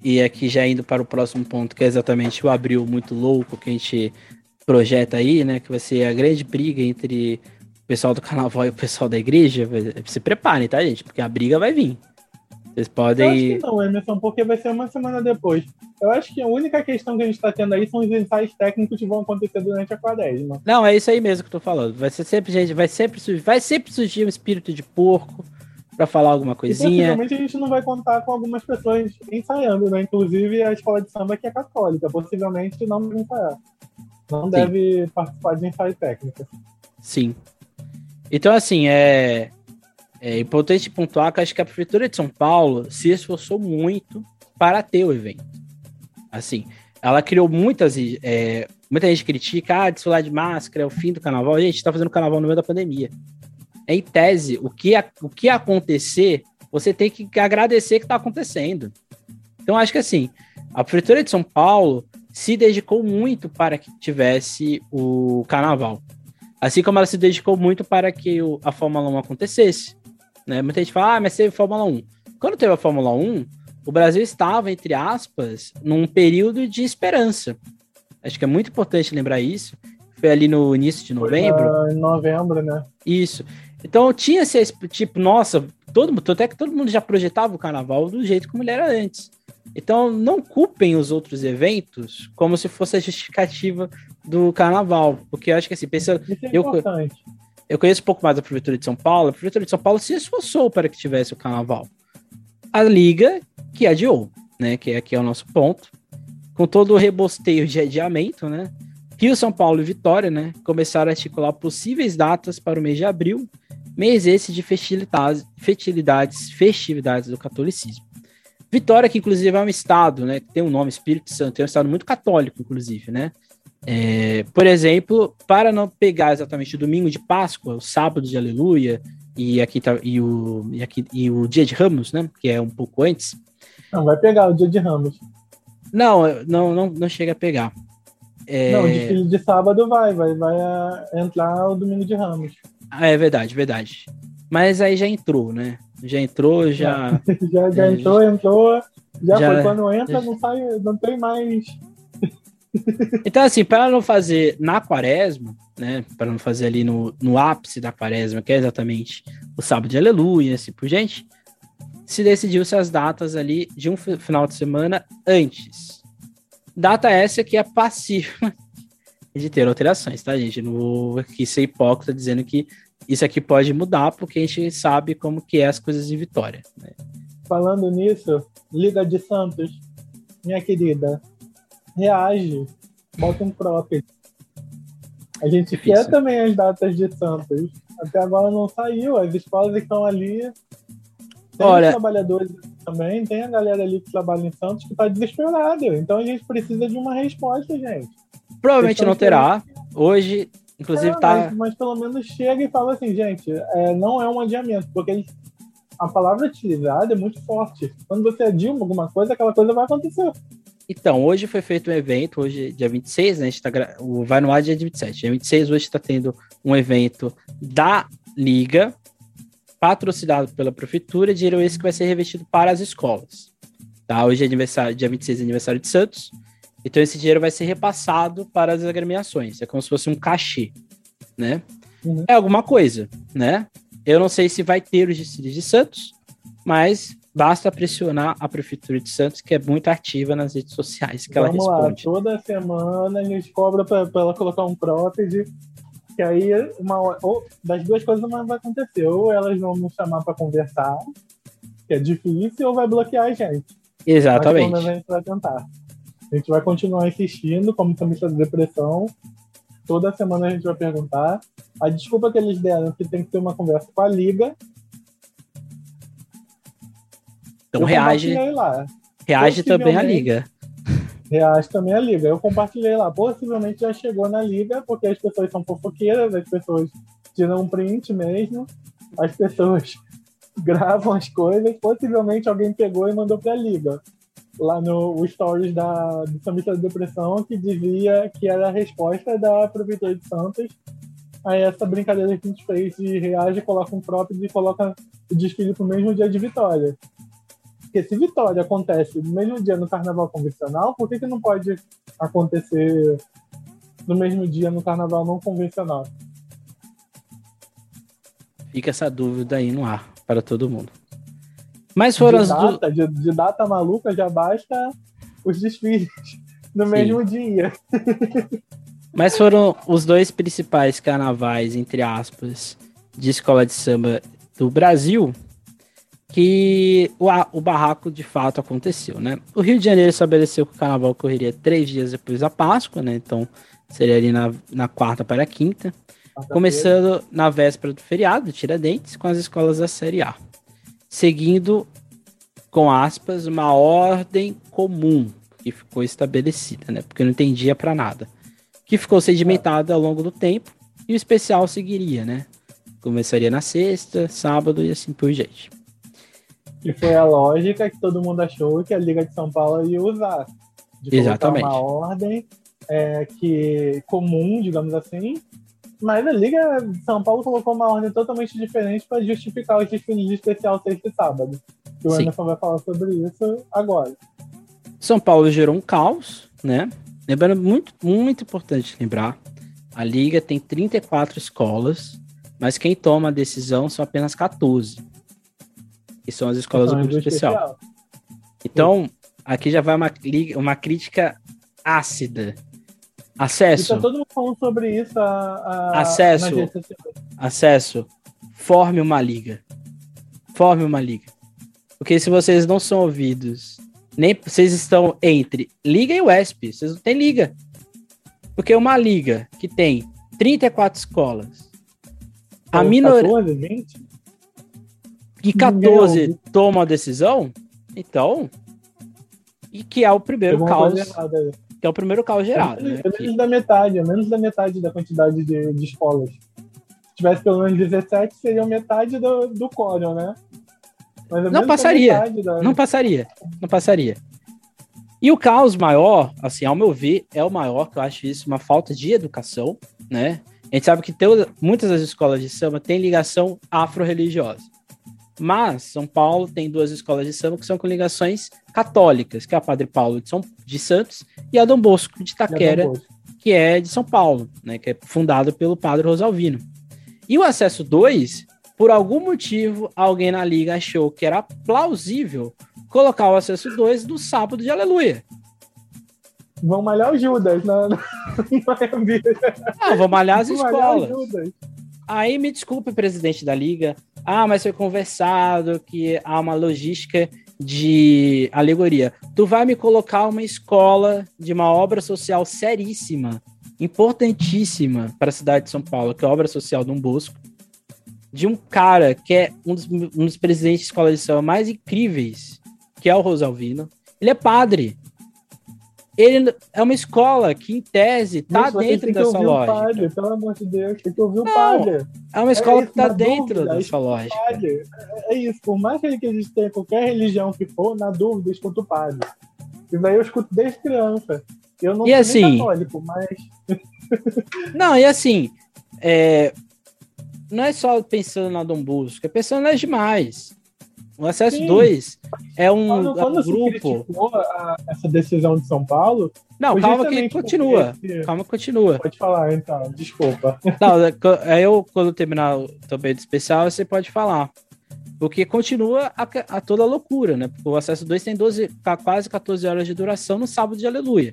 A: e aqui já indo para o próximo ponto, que é exatamente o abril muito louco que a gente projeta aí, né? Que vai ser a grande briga entre o pessoal do carnaval e o pessoal da igreja, se preparem, tá, gente? Porque a briga vai vir. Vocês podem.
B: Eu acho que não, Emerson, porque vai ser uma semana depois. Eu acho que a única questão que a gente está tendo aí são os ensaios técnicos que vão acontecer durante a quaresma.
A: Não, é isso aí mesmo que eu tô falando. Vai ser sempre, gente, vai sempre surgir, vai sempre surgir um espírito de porco para falar alguma coisinha.
B: E possivelmente a gente não vai contar com algumas pessoas ensaiando, né? Inclusive a escola de samba que é católica, possivelmente não vai ensaiar. Não Sim. deve participar de ensaio técnico.
A: Sim. Então, assim, é, é importante pontuar que acho que a Prefeitura de São Paulo se esforçou muito para ter o evento. Assim, ela criou muitas. É, muita gente critica, ah, desfilar de máscara é o fim do carnaval. Gente, está fazendo carnaval no meio da pandemia. Em tese, o que, o que acontecer, você tem que agradecer que está acontecendo. Então, acho que assim, a Prefeitura de São Paulo se dedicou muito para que tivesse o carnaval. Assim como ela se dedicou muito para que o, a Fórmula 1 acontecesse. Né? Muita gente fala, ah, mas teve Fórmula 1. Quando teve a Fórmula 1, o Brasil estava, entre aspas, num período de esperança. Acho que é muito importante lembrar isso. Foi ali no início de novembro.
B: Foi, uh, em novembro, né?
A: Isso. Então tinha esse tipo, nossa, todo mundo, até que todo mundo já projetava o carnaval do jeito como ele era antes. Então não culpem os outros eventos como se fosse a justificativa do carnaval, porque eu acho que assim, pensa,
B: é
A: eu, eu conheço um pouco mais da prefeitura de São Paulo, a prefeitura de São Paulo se esforçou para que tivesse o carnaval. A liga que adiou, né, que aqui é o nosso ponto, com todo o rebosteio de adiamento, né? Rio, São Paulo e Vitória, né, começaram a articular possíveis datas para o mês de abril, mês esse de festividades, festividades, festividades do catolicismo. Vitória, que inclusive é um estado, né, que tem um nome Espírito Santo, é um estado muito católico, inclusive, né? É, por exemplo, para não pegar exatamente o domingo de Páscoa, o sábado de Aleluia e aqui tá, e o e aqui e o dia de Ramos, né, que é um pouco antes.
B: Não vai pegar o dia de Ramos.
A: Não, não, não, não chega a pegar.
B: É... Não, de, de sábado vai, vai, vai entrar o domingo de Ramos.
A: Ah, é verdade, verdade. Mas aí já entrou, né? Já entrou, já. *laughs*
B: já, já é, entrou, já... entrou. Já, já, foi. Quando entra, não sai, não tem mais. *laughs*
A: então, assim, para não fazer na quaresma, né? Para não fazer ali no, no ápice da quaresma, que é exatamente o sábado de aleluia, assim por gente, se decidiu-se as datas ali de um final de semana antes. Data essa que é passiva *laughs* de ter alterações, tá, gente? Não vou aqui ser hipócrita dizendo que isso aqui pode mudar, porque a gente sabe como que é as coisas em Vitória. Né?
B: Falando nisso, Liga de Santos, minha querida, reage, bota um próprio. A gente Difícil. quer também as datas de Santos. Até agora não saiu. As escolas estão ali. Tem Olha, trabalhadores também, tem a galera ali que trabalha em Santos que está desesperada. Então a gente precisa de uma resposta, gente.
A: Provavelmente não terá. Hoje, inclusive, é, tá.
B: Mas, mas, pelo menos chega e fala assim, gente, é, não é um adiamento, porque a palavra utilizada é muito forte. Quando você adia alguma coisa, aquela coisa vai acontecer.
A: Então, hoje foi feito um evento, hoje dia 26, né? A gente tá gra... o Vai no ar dia 27. Dia 26, hoje está tendo um evento da Liga, patrocinado pela Prefeitura, dinheiro esse que vai ser revestido para as escolas. Tá? Hoje é aniversário, dia 26 é aniversário de Santos, então esse dinheiro vai ser repassado para as agremiações. É como se fosse um cachê, né? Uhum. É alguma coisa, né? Eu não sei se vai ter os desfiles de Santos, mas basta pressionar a Prefeitura de Santos, que é muito ativa nas redes sociais, que Vamos ela responde.
B: Lá, toda semana a gente cobra para ela colocar um prótese, que aí uma, ou, das duas coisas uma vai acontecer. Ou elas vão nos chamar para conversar, que é difícil, ou vai bloquear a gente.
A: Exatamente.
B: Mas vai tentar. A gente vai continuar insistindo, como camisa de depressão. Toda semana a gente vai perguntar. A desculpa que eles deram é que tem que ter uma conversa com a Liga
A: então eu reage. Reage também a liga.
B: Reage também a liga. Eu compartilhei lá. Possivelmente já chegou na liga, porque as pessoas são fofoqueiras, as pessoas tiram um print mesmo, as pessoas *laughs* gravam as coisas. Possivelmente alguém pegou e mandou para a liga. Lá no stories da, do Samita da Depressão, que dizia que era a resposta da Prefeitura de Santos a essa brincadeira que a gente fez de reage, coloca um próprio e coloca o desfile pro mesmo dia de vitória. Porque se Vitória acontece no mesmo dia no carnaval convencional, por que, que não pode acontecer no mesmo dia no carnaval não convencional?
A: Fica essa dúvida aí no ar para todo mundo. Mas foram
B: de as data, de, de, data maluca já basta os desfiles *laughs* no Sim. mesmo dia. *laughs*
A: Mas foram os dois principais carnavais, entre aspas, de escola de samba do Brasil que o, o barraco de fato aconteceu, né? O Rio de Janeiro estabeleceu que o carnaval ocorreria três dias depois da Páscoa, né? Então seria ali na, na quarta para a quinta, começando na véspera do feriado, Tiradentes, com as escolas da Série A, seguindo com aspas uma ordem comum que ficou estabelecida, né? Porque não entendia para nada, que ficou sedimentada ao longo do tempo e o especial seguiria, né? Começaria na sexta, sábado e assim por diante.
B: Que foi a lógica que todo mundo achou que a Liga de São Paulo ia usar. De
A: Exatamente.
B: uma ordem é, que comum, digamos assim, mas a Liga São Paulo colocou uma ordem totalmente diferente para justificar o desfile de especial sexta e sábado. E o Sim. Anderson vai falar sobre isso agora.
A: São Paulo gerou um caos, né? Lembrando, muito, muito importante lembrar, a Liga tem 34 escolas, mas quem toma a decisão são apenas 14 que são as escolas do grupo especial. especial. Então, aqui já vai uma, uma crítica ácida. Acesso. E
B: tá todo mundo falando sobre isso. A,
A: a, acesso. Acesso. Forme uma liga. Forme uma liga. Porque se vocês não são ouvidos, nem vocês estão entre liga e UESP, vocês não têm liga. Porque uma liga que tem 34 escolas, a minoria. 14, 20? e 14 toma a decisão, então. E que é o primeiro caos. Que é o primeiro caos gerado. É,
B: né? é menos da metade, é menos da metade da quantidade de, de escolas. Se tivesse pelo menos 17, seria metade do, do quórum, né?
A: É não passaria. Da... Não passaria. Não passaria. E o caos maior, assim, ao meu ver, é o maior, que eu acho isso uma falta de educação, né? A gente sabe que tem, muitas das escolas de samba têm ligação afro-religiosa. Mas São Paulo tem duas escolas de samba que são com ligações católicas, que é a Padre Paulo de, São, de Santos e a Dom Bosco de Itaquera, que é de São Paulo, né, que é fundado pelo Padre Rosalvino. E o acesso 2, por algum motivo, alguém na liga achou que era plausível colocar o acesso 2 no sábado de Aleluia.
B: Vão malhar o Judas na, na, *laughs*
A: Ah, vão malhar as escolas. Aí me desculpe, presidente da liga, ah, mas foi conversado que há uma logística de alegoria. Tu vai me colocar uma escola de uma obra social seríssima importantíssima para a cidade de São Paulo, que é a obra social Dom Bosco, de um cara que é um dos, um dos presidentes de escola de samba mais incríveis, que é o Rosalvino. Ele é padre. Ele é uma escola que, em tese, tá
B: Isso,
A: dentro dessa lógica.
B: padre, pelo amor de Deus, tem que ouvir o
A: Não,
B: padre.
A: É uma escola
B: É
A: que tá dentro
B: dúvida,
A: dessa lógica.
B: Padre, é isso, por mais que ele acredite em qualquer religião que for, na dúvida, escuta o padre. Isso daí eu escuto desde criança. Eu não
A: E
B: sou
A: assim-
B: católico, mas *laughs*
A: Não, e assim, é, não é só pensando na Dom Bosco, é pensando nas demais. O Acesso
B: Sim.
A: 2 é um,
B: quando,
A: é um
B: quando
A: grupo.
B: a- essa decisão de São Paulo,
A: Não, calma que continua.
B: porque-
A: Calma que continua.
B: Pode falar, então, desculpa.
A: Não, é aí eu, quando terminar o- também do especial, você pode falar. Porque continua a, a toda a loucura, né? Porque o Acesso 2 tem 12, ca- quase 14 horas de duração no sábado de aleluia.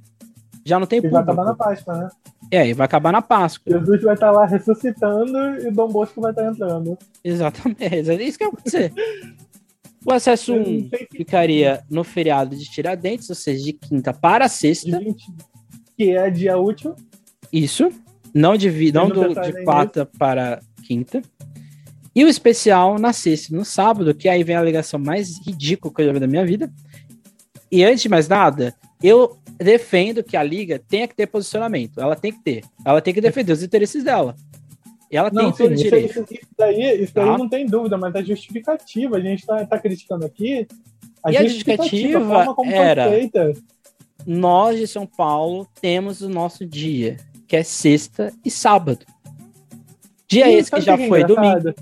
A: Já não tem
B: E vai acabar na
A: público.
B: Páscoa, né?
A: É, e vai acabar na Páscoa.
B: Jesus vai estar lá ressuscitando e Dom Bosco vai estar entrando.
A: Exatamente. É isso que vai acontecer. *laughs* O acesso 1
B: Não sei se-
A: ficaria no feriado de Tiradentes, ou seja, de quinta para sexta.
B: 20, que é dia útil.
A: Isso. Não de, não do, de quarta para quinta. E o especial na sexta no sábado, que aí vem a alegação mais ridícula que eu já vi da minha vida. E antes de mais nada, eu defendo que a liga tenha que ter posicionamento. Ela tem que ter. Ela tem que defender os interesses dela. E ela tem
B: Não,
A: todo
B: sim,
A: o
B: isso,
A: direito.
B: isso, isso daí, isso daí
A: Tá.
B: não tem dúvida, mas a justificativa, a gente está tá criticando aqui.
A: E a justificativa
B: forma como foi
A: era-
B: feita.
A: nós de São Paulo temos o nosso dia, que é sexta e sábado. Dia
B: Ih,
A: esse que já
B: o é
A: foi
B: engraçado?
A: domingo,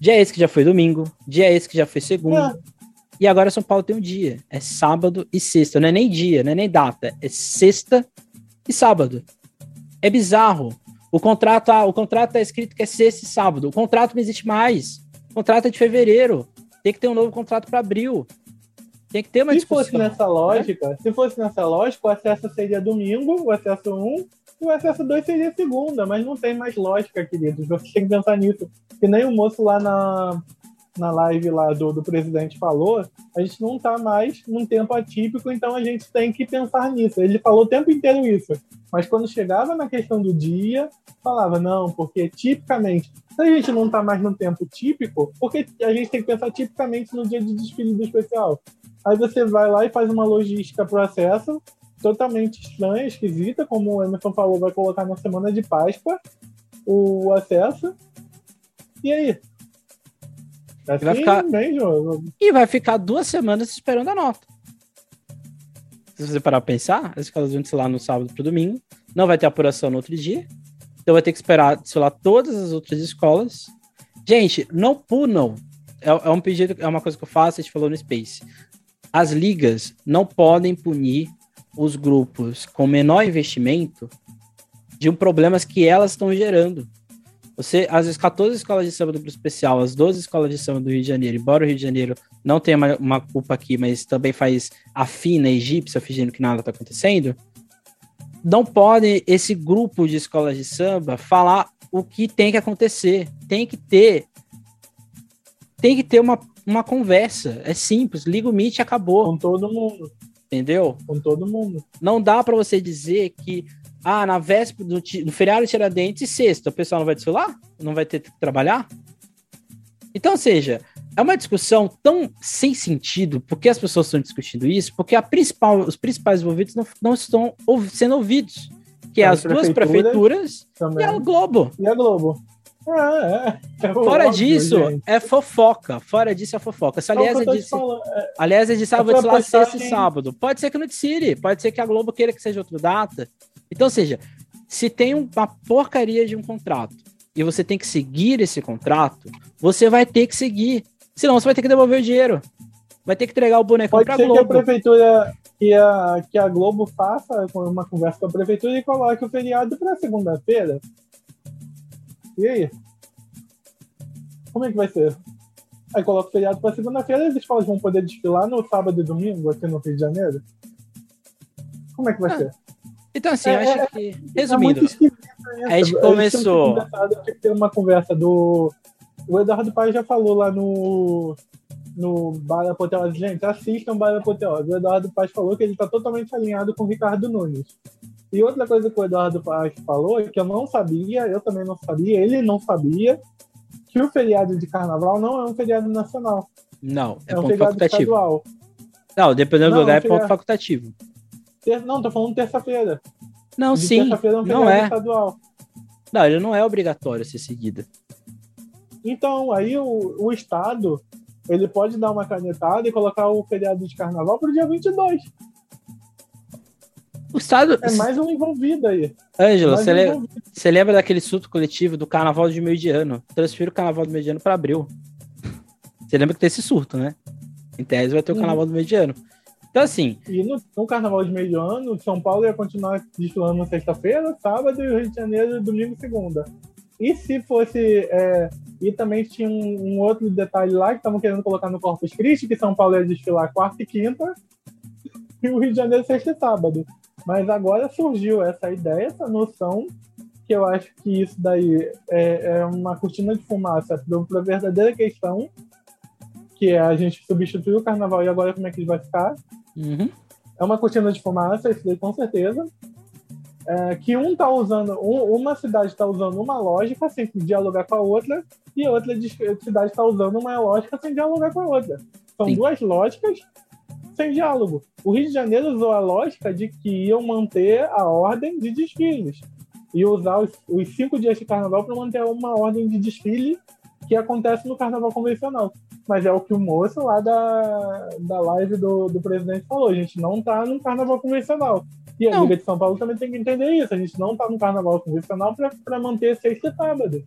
A: dia esse que já foi domingo, dia esse que já foi segunda.
B: É.
A: E agora São Paulo tem um dia, é sábado e sexta, não é nem dia, não é nem data, é sexta e sábado. É bizarro. O contrato, ah, o contrato tá escrito que é sexta e sábado. O contrato não existe mais. O contrato é de fevereiro. Tem que ter um novo contrato para abril. Tem que ter uma
B: Se
A: discussão.
B: fosse nessa lógica, se fosse nessa lógica, o acesso seria domingo, o acesso 1 e o acesso 2 seria segunda, mas não tem mais lógica, queridos. Você tem que pensar nisso. Que nem o moço lá na, na live lá do, do presidente falou, a gente não tá mais num tempo atípico, então a gente tem que pensar nisso. Ele falou o tempo inteiro isso. Mas quando chegava na questão do dia, falava, não, porque tipicamente, se a gente não tá mais no tempo típico, porque a gente tem que pensar tipicamente no dia de desfile do especial. Aí você vai lá e faz uma logística pro acesso totalmente estranha, esquisita, como o Emerson falou, vai colocar na semana de Páscoa o acesso. E aí? Assim
A: vai ficar-
B: mesmo.
A: E vai ficar duas semanas esperando a nota. Se você parar pra pensar, as escolas vão lá no sábado pro domingo, não vai ter apuração no outro dia, então vai ter que esperar desfilar todas as outras escolas. Gente, não punam. É, é um pedido, é uma coisa que eu faço, a gente falou no Space. As ligas não podem punir os grupos com menor investimento de um problemas que elas estão gerando. Você, as 14 escolas de samba do grupo especial, as 12 escolas de samba do Rio de Janeiro, embora o Rio de Janeiro não tenha uma, uma culpa aqui, mas também faz a fina egípcia fingindo que nada está acontecendo, não pode esse grupo de escolas de samba falar o que tem que acontecer. Tem que ter tem que ter uma, uma conversa. É simples, liga o Meet e acabou,
B: Com todo mundo.
A: Entendeu?
B: Com todo mundo.
A: Não dá para você dizer que ah, na véspera do, do feriado de Tiradentes e sexta, o pessoal não vai desfilar? Não vai ter que trabalhar? Então, ou seja, é uma discussão tão sem sentido, porque as pessoas estão discutindo isso, porque a principal, os principais envolvidos não, não estão ouv- sendo ouvidos, que é
B: As
A: as duas
B: prefeituras
A: prefeituras e
B: Também.
A: a Globo.
B: E a Globo? É, é. é
A: Fora
B: óbvio,
A: disso,
B: gente.
A: é fofoca. Fora disso, é fofoca. Se,
B: É
A: aliás, é
B: te
A: disse.
B: É,
A: Aliás, eles disseram,
B: Essa
A: vou desfilar sexta e
B: postagem-
A: sábado. Pode ser que não tire, pode ser que a Globo queira que seja outra data. Então, ou seja, se tem uma porcaria de um contrato e você tem que seguir esse contrato, você vai ter que seguir. Senão você vai ter que devolver o dinheiro. Vai ter que entregar o bonecão
B: Pode
A: pra
B: ser que a
A: Globo.
B: prefeitura, que a, que a Globo faça uma conversa com a prefeitura e coloque o feriado para segunda-feira. E aí? Como é que vai ser? Aí coloca o feriado para segunda-feira e as escolas vão poder desfilar no sábado e domingo aqui no Rio de Janeiro? Como é que vai
A: Ah,
B: ser?
A: Então, assim,
B: É,
A: eu acho
B: é-
A: que.
B: É
A: Resumindo,
B: isso.
A: a gente começou-
B: tinha que ter uma conversa do. O Eduardo Paes já falou lá no. No Bar Apoteose. Gente, assistam Bar Apoteose. O Eduardo Paes falou que ele está totalmente alinhado com o Ricardo Nunes. E outra coisa que o Eduardo Paz falou, que eu não sabia, eu também não sabia, ele não sabia, que o feriado de carnaval não é um feriado nacional.
A: Não, é, é um ponto facultativo. Estadual. Não, dependendo do lugar é, é ponto facultativo.
B: Não, tô falando terça-feira.
A: Não, de sim. Terça-feira é um não é. estadual. Não, ele não é obrigatório ser seguida.
B: Então, aí o, o Estado, ele pode dar uma canetada e colocar o feriado de carnaval pro dia 22.
A: O Estado.
B: É mais um envolvido aí.
A: Ângelo, você, um le... lembra daquele surto coletivo do carnaval de meio de ano? Transfira o carnaval do meio de ano para abril. Você lembra que tem esse surto, né? Em tese vai ter o carnaval do meio de ano. Então, assim.
B: E no, no, carnaval de meio de ano, São Paulo ia continuar desfilando na sexta-feira, sábado, e o Rio de Janeiro, domingo e segunda. E se fosse. É... e também tinha um, um, outro detalhe lá que estavam querendo colocar no Corpus Christi, que São Paulo ia desfilar quarta e quinta, e o Rio de Janeiro sexta e sábado. Mas agora surgiu essa ideia, essa noção, que eu acho que isso daí é, é uma cortina de fumaça para a verdadeira questão, que é a gente substituir o carnaval e agora como é que ele vai ficar.
A: Uhum.
B: É uma cortina de fumaça, isso daí com certeza. É, que um tá usando, um, uma cidade está usando uma lógica sem dialogar com a outra, e outra cidade está usando uma lógica sem dialogar com a outra. São Sim. duas lógicas sem diálogo. O Rio de Janeiro usou a lógica de que iam manter a ordem de desfiles e usar os, os cinco dias de carnaval para manter uma ordem de desfile que acontece no carnaval convencional. Mas é o que o moço lá da, da live do, do presidente falou: a gente não está no carnaval convencional. E a não. Liga de São Paulo também tem que entender isso. A gente não está no carnaval convencional para manter sexta e sábado.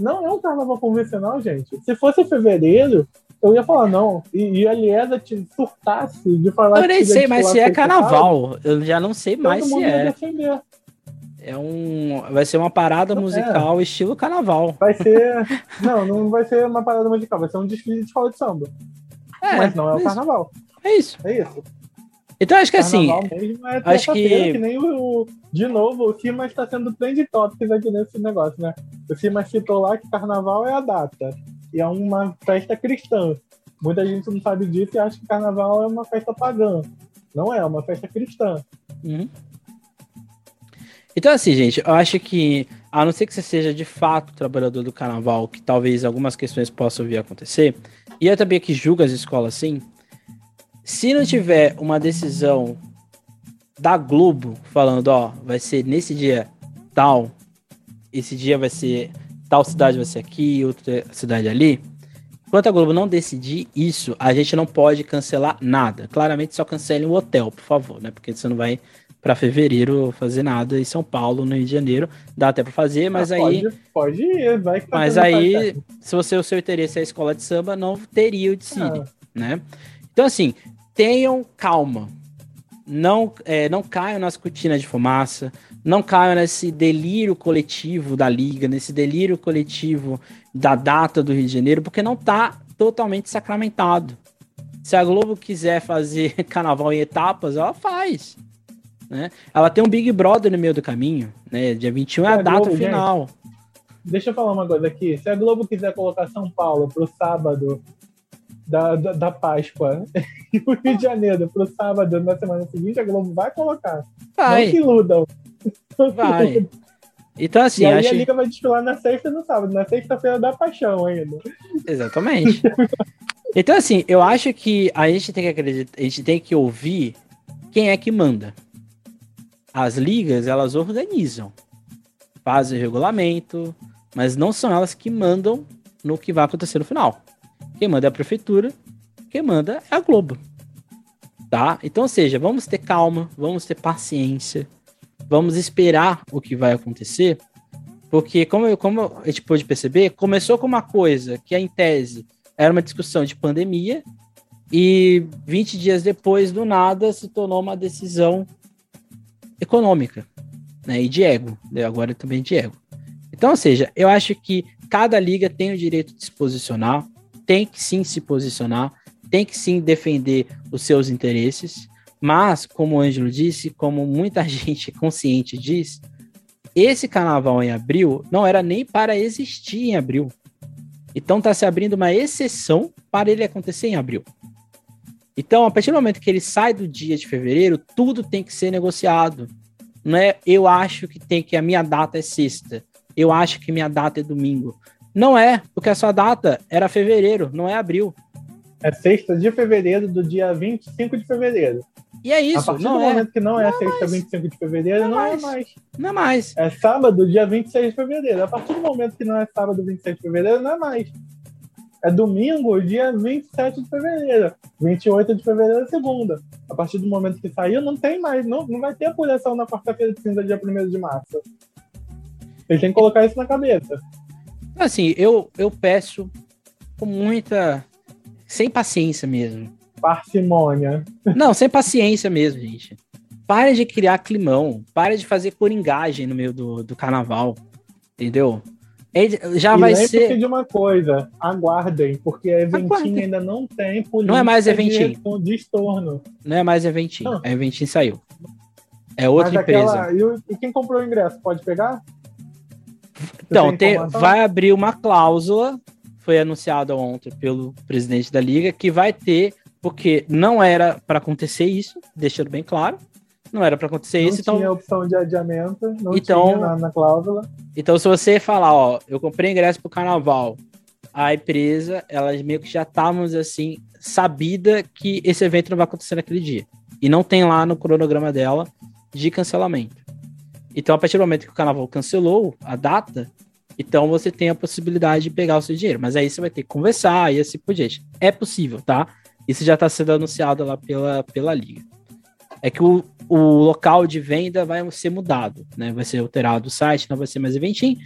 B: Não é um carnaval convencional, gente. Se fosse fevereiro, eu ia falar, não. E, e a Liesa te surtasse de falar
A: Eu nem sei mais se é carnaval. Eu já não sei mais se é. É um. Vai ser uma parada é. musical é. estilo carnaval.
B: Vai ser. não, não vai ser uma parada musical, vai ser um desfile de escola de samba. É, Mas não é o carnaval.
A: É isso.
B: É isso.
A: Então acho que assim. É acho que...
B: que nem o, De novo, o Simas está sendo trend topics aqui nesse negócio, né? O Simas citou lá que carnaval é a data e é uma festa cristã. Muita gente não sabe disso e acha que carnaval é uma festa pagã. Não é, é uma festa cristã.
A: Uhum. Então, assim, gente, eu acho que, a não ser que você seja de fato trabalhador do carnaval, que talvez algumas questões possam vir a acontecer, e eu também que julgo as escolas assim, se não tiver uma decisão da Globo falando, ó, vai ser nesse dia tal, esse dia vai ser tal cidade vai ser aqui, outra cidade ali. Enquanto a Globo não decidir isso, a gente não pode cancelar nada. Claramente só cancele o hotel, por favor, né? Porque você não vai para fevereiro fazer nada em São Paulo, no Rio de Janeiro. Dá até para fazer, mas ah, aí.
B: Pode, pode ir, vai
A: que tá Mas aí, se você o seu interesse é a escola de samba, não teria o de Cine, ah. né? Então, assim, tenham calma. Não, é, não caiam nas cortinas de fumaça não caia nesse delírio coletivo da liga, nesse delírio coletivo da data do Rio de Janeiro, porque não está totalmente sacramentado. Se a Globo quiser fazer *laughs* carnaval em etapas, ela faz. Né? Ela tem um Big Brother no meio do caminho, né? Dia 21 é a, a data Globo, final. Gente,
B: deixa eu falar uma coisa aqui. Se a Globo quiser colocar São Paulo pro sábado da, da, da Páscoa *laughs* e o Rio de Janeiro pro sábado na semana seguinte, a Globo vai colocar. Vai. Não se iludam.
A: Vai. Então, assim,
B: e aí
A: acho...
B: a Liga vai desfilar na sexta e no sábado. Na sexta-feira da paixão ainda.
A: Exatamente. *laughs* então, assim, eu acho que a gente tem que acreditar, a gente tem que ouvir quem é que manda. As ligas, elas organizam, fazem regulamento, mas não são elas que mandam no que vai acontecer no final. Quem manda é a prefeitura, quem manda é a Globo. Tá? Então, ou seja, vamos ter calma, vamos ter paciência vamos esperar o que vai acontecer, porque como, como a gente pôde perceber, começou com uma coisa que, em tese, era uma discussão de pandemia, e 20 dias depois, do nada, se tornou uma decisão econômica, né? E de ego, né? agora também de ego. Então, ou seja, eu acho que cada liga tem o direito de se posicionar, tem que sim se posicionar, tem que sim defender os seus interesses, mas, como o Ângelo disse, como muita *laughs* gente consciente diz, esse carnaval em abril não era nem para existir em abril. Então está se abrindo uma exceção para ele acontecer em abril. Então, a partir do momento que ele sai do dia de fevereiro, tudo tem que ser negociado. Não é eu acho que tem que a minha data é sexta. Eu acho que minha data é domingo. Não é, porque a sua data era fevereiro, não é abril.
B: É sexta de fevereiro do dia 25 de fevereiro.
A: E é isso.
B: A partir
A: não
B: do
A: é.
B: momento que não é
A: Não é
B: sexta
A: mais.
B: 25 de fevereiro,
A: Não
B: não,
A: é
B: é
A: mais.
B: mais.
A: Não é mais.
B: É sábado, dia 26 de fevereiro. A partir do momento que não é sábado, 26 de fevereiro, não é mais. É domingo, dia 27 de fevereiro. 28 de fevereiro é segunda. A partir do momento que saiu, não tem mais. Não, não vai ter apuração na quarta-feira de cinza, dia 1 de março. Eles têm que colocar isso na cabeça.
A: Assim, eu, eu peço com muita. Sem paciência mesmo.
B: Parcimônia.
A: Não, sem paciência mesmo, gente. Pare de criar climão. Pare de fazer coringagem no meio do, do carnaval. Entendeu? É- Já
B: e
A: vai ser.
B: de uma coisa, aguardem, porque a Eventim
A: Aguardem.
B: ainda não tem política
A: Não é mais Eventim.
B: de estorno.
A: Não é mais Eventim.
B: Não.
A: A Eventim saiu. É outra
B: Mas
A: empresa.
B: aquela- e quem comprou o ingresso, pode pegar?
A: Então, vai abrir uma cláusula, foi anunciado ontem pelo presidente da liga, que vai ter, porque não era para acontecer isso, deixando bem claro, não era para acontecer
B: não
A: isso, então,
B: tinha opção de adiamento, não
A: Então-
B: tinha na, na cláusula.
A: então se você falar, ó, eu comprei ingresso pro carnaval, a empresa, elas meio que já estávamos assim, sabida que esse evento não vai acontecer naquele dia. E não tem lá no cronograma dela de cancelamento. Então, a partir do momento que o carnaval cancelou a data, então você tem a possibilidade de pegar o seu dinheiro. Mas aí você vai ter que conversar e assim por diante. É possível, tá? Isso já está sendo anunciado lá pela, pela liga. É que o, o local de venda vai ser mudado, né? Vai ser alterado o site, não vai ser mais Eventim.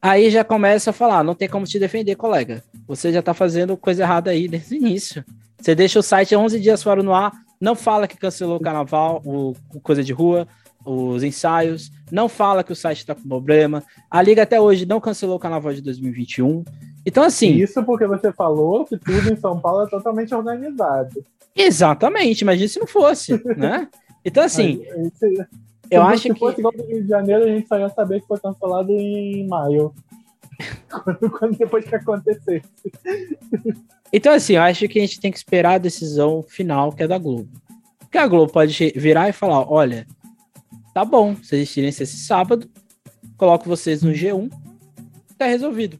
A: Aí já começa a falar, não tem como te defender, colega. Você já tá fazendo coisa errada aí desde o início. Você deixa o site 11 dias fora no ar, não fala que cancelou o carnaval, o, o coisa de rua, os ensaios, não fala que o site tá com problema. A liga até hoje não cancelou o carnaval de 2021. Então assim,
B: Isso porque você falou que tudo em São Paulo é totalmente organizado.
A: exatamente, imagina se não fosse, né? Então assim,
B: Aí, se,
A: eu
B: se
A: acho
B: se
A: que
B: fosse igual do Rio de Janeiro, a gente só ia saber que foi cancelado em maio. *laughs* quando, quando depois que acontecesse.
A: Então, assim, eu acho que a gente tem que esperar a decisão final, que é da Globo. Porque a Globo pode virar e falar: olha, tá bom, vocês tirem esse sábado, coloco vocês no G1, tá resolvido.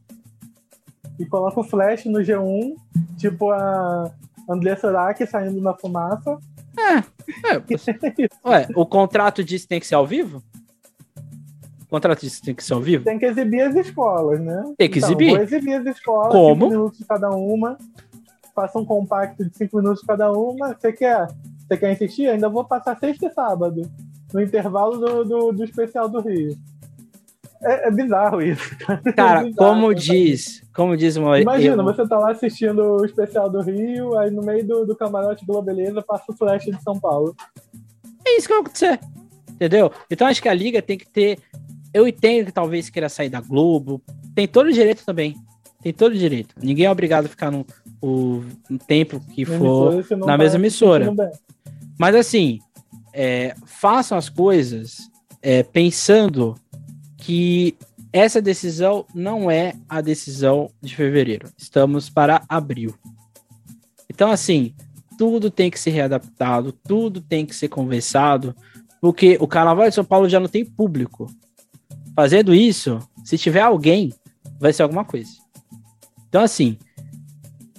B: E coloca o flash no G1, tipo a André Sorak saindo na fumaça.
A: É, *laughs* ué, o contrato que tem que ser ao vivo? O contrato que tem que ser ao vivo?
B: Tem que exibir as escolas, né?
A: Tem que
B: Então,
A: exibir.
B: Vou exibir as escolas,
A: Como?
B: 5 minutos cada uma. Faça um compacto de 5 minutos cada uma. Você quer? Você quer insistir? Ainda vou passar sexta e sábado. No intervalo do, do, do especial do Rio. É, é bizarro isso. *laughs*
A: Cara,
B: É bizarro
A: como
B: pensar
A: diz, como diz uma.
B: Imagina,
A: eu-
B: você tá lá assistindo o especial do Rio, aí no meio do, do camarote Globeleza passa o flash de São Paulo.
A: É isso que vai acontecer. Entendeu? Então acho que a liga tem que ter. Eu entendo que talvez queira sair da Globo. Tem todo o direito também. Tem todo o direito. Ninguém é obrigado a ficar no, o, no tempo que
B: Na
A: for.
B: emissora,
A: na mesma emissora. Mas assim, é, façam as coisas é, pensando que essa decisão não é a decisão de fevereiro. Estamos para abril. Então, assim, tudo tem que ser readaptado, tudo tem que ser conversado, porque o Carnaval de São Paulo já não tem público. Fazendo isso, se tiver alguém, vai ser alguma coisa. Então, assim,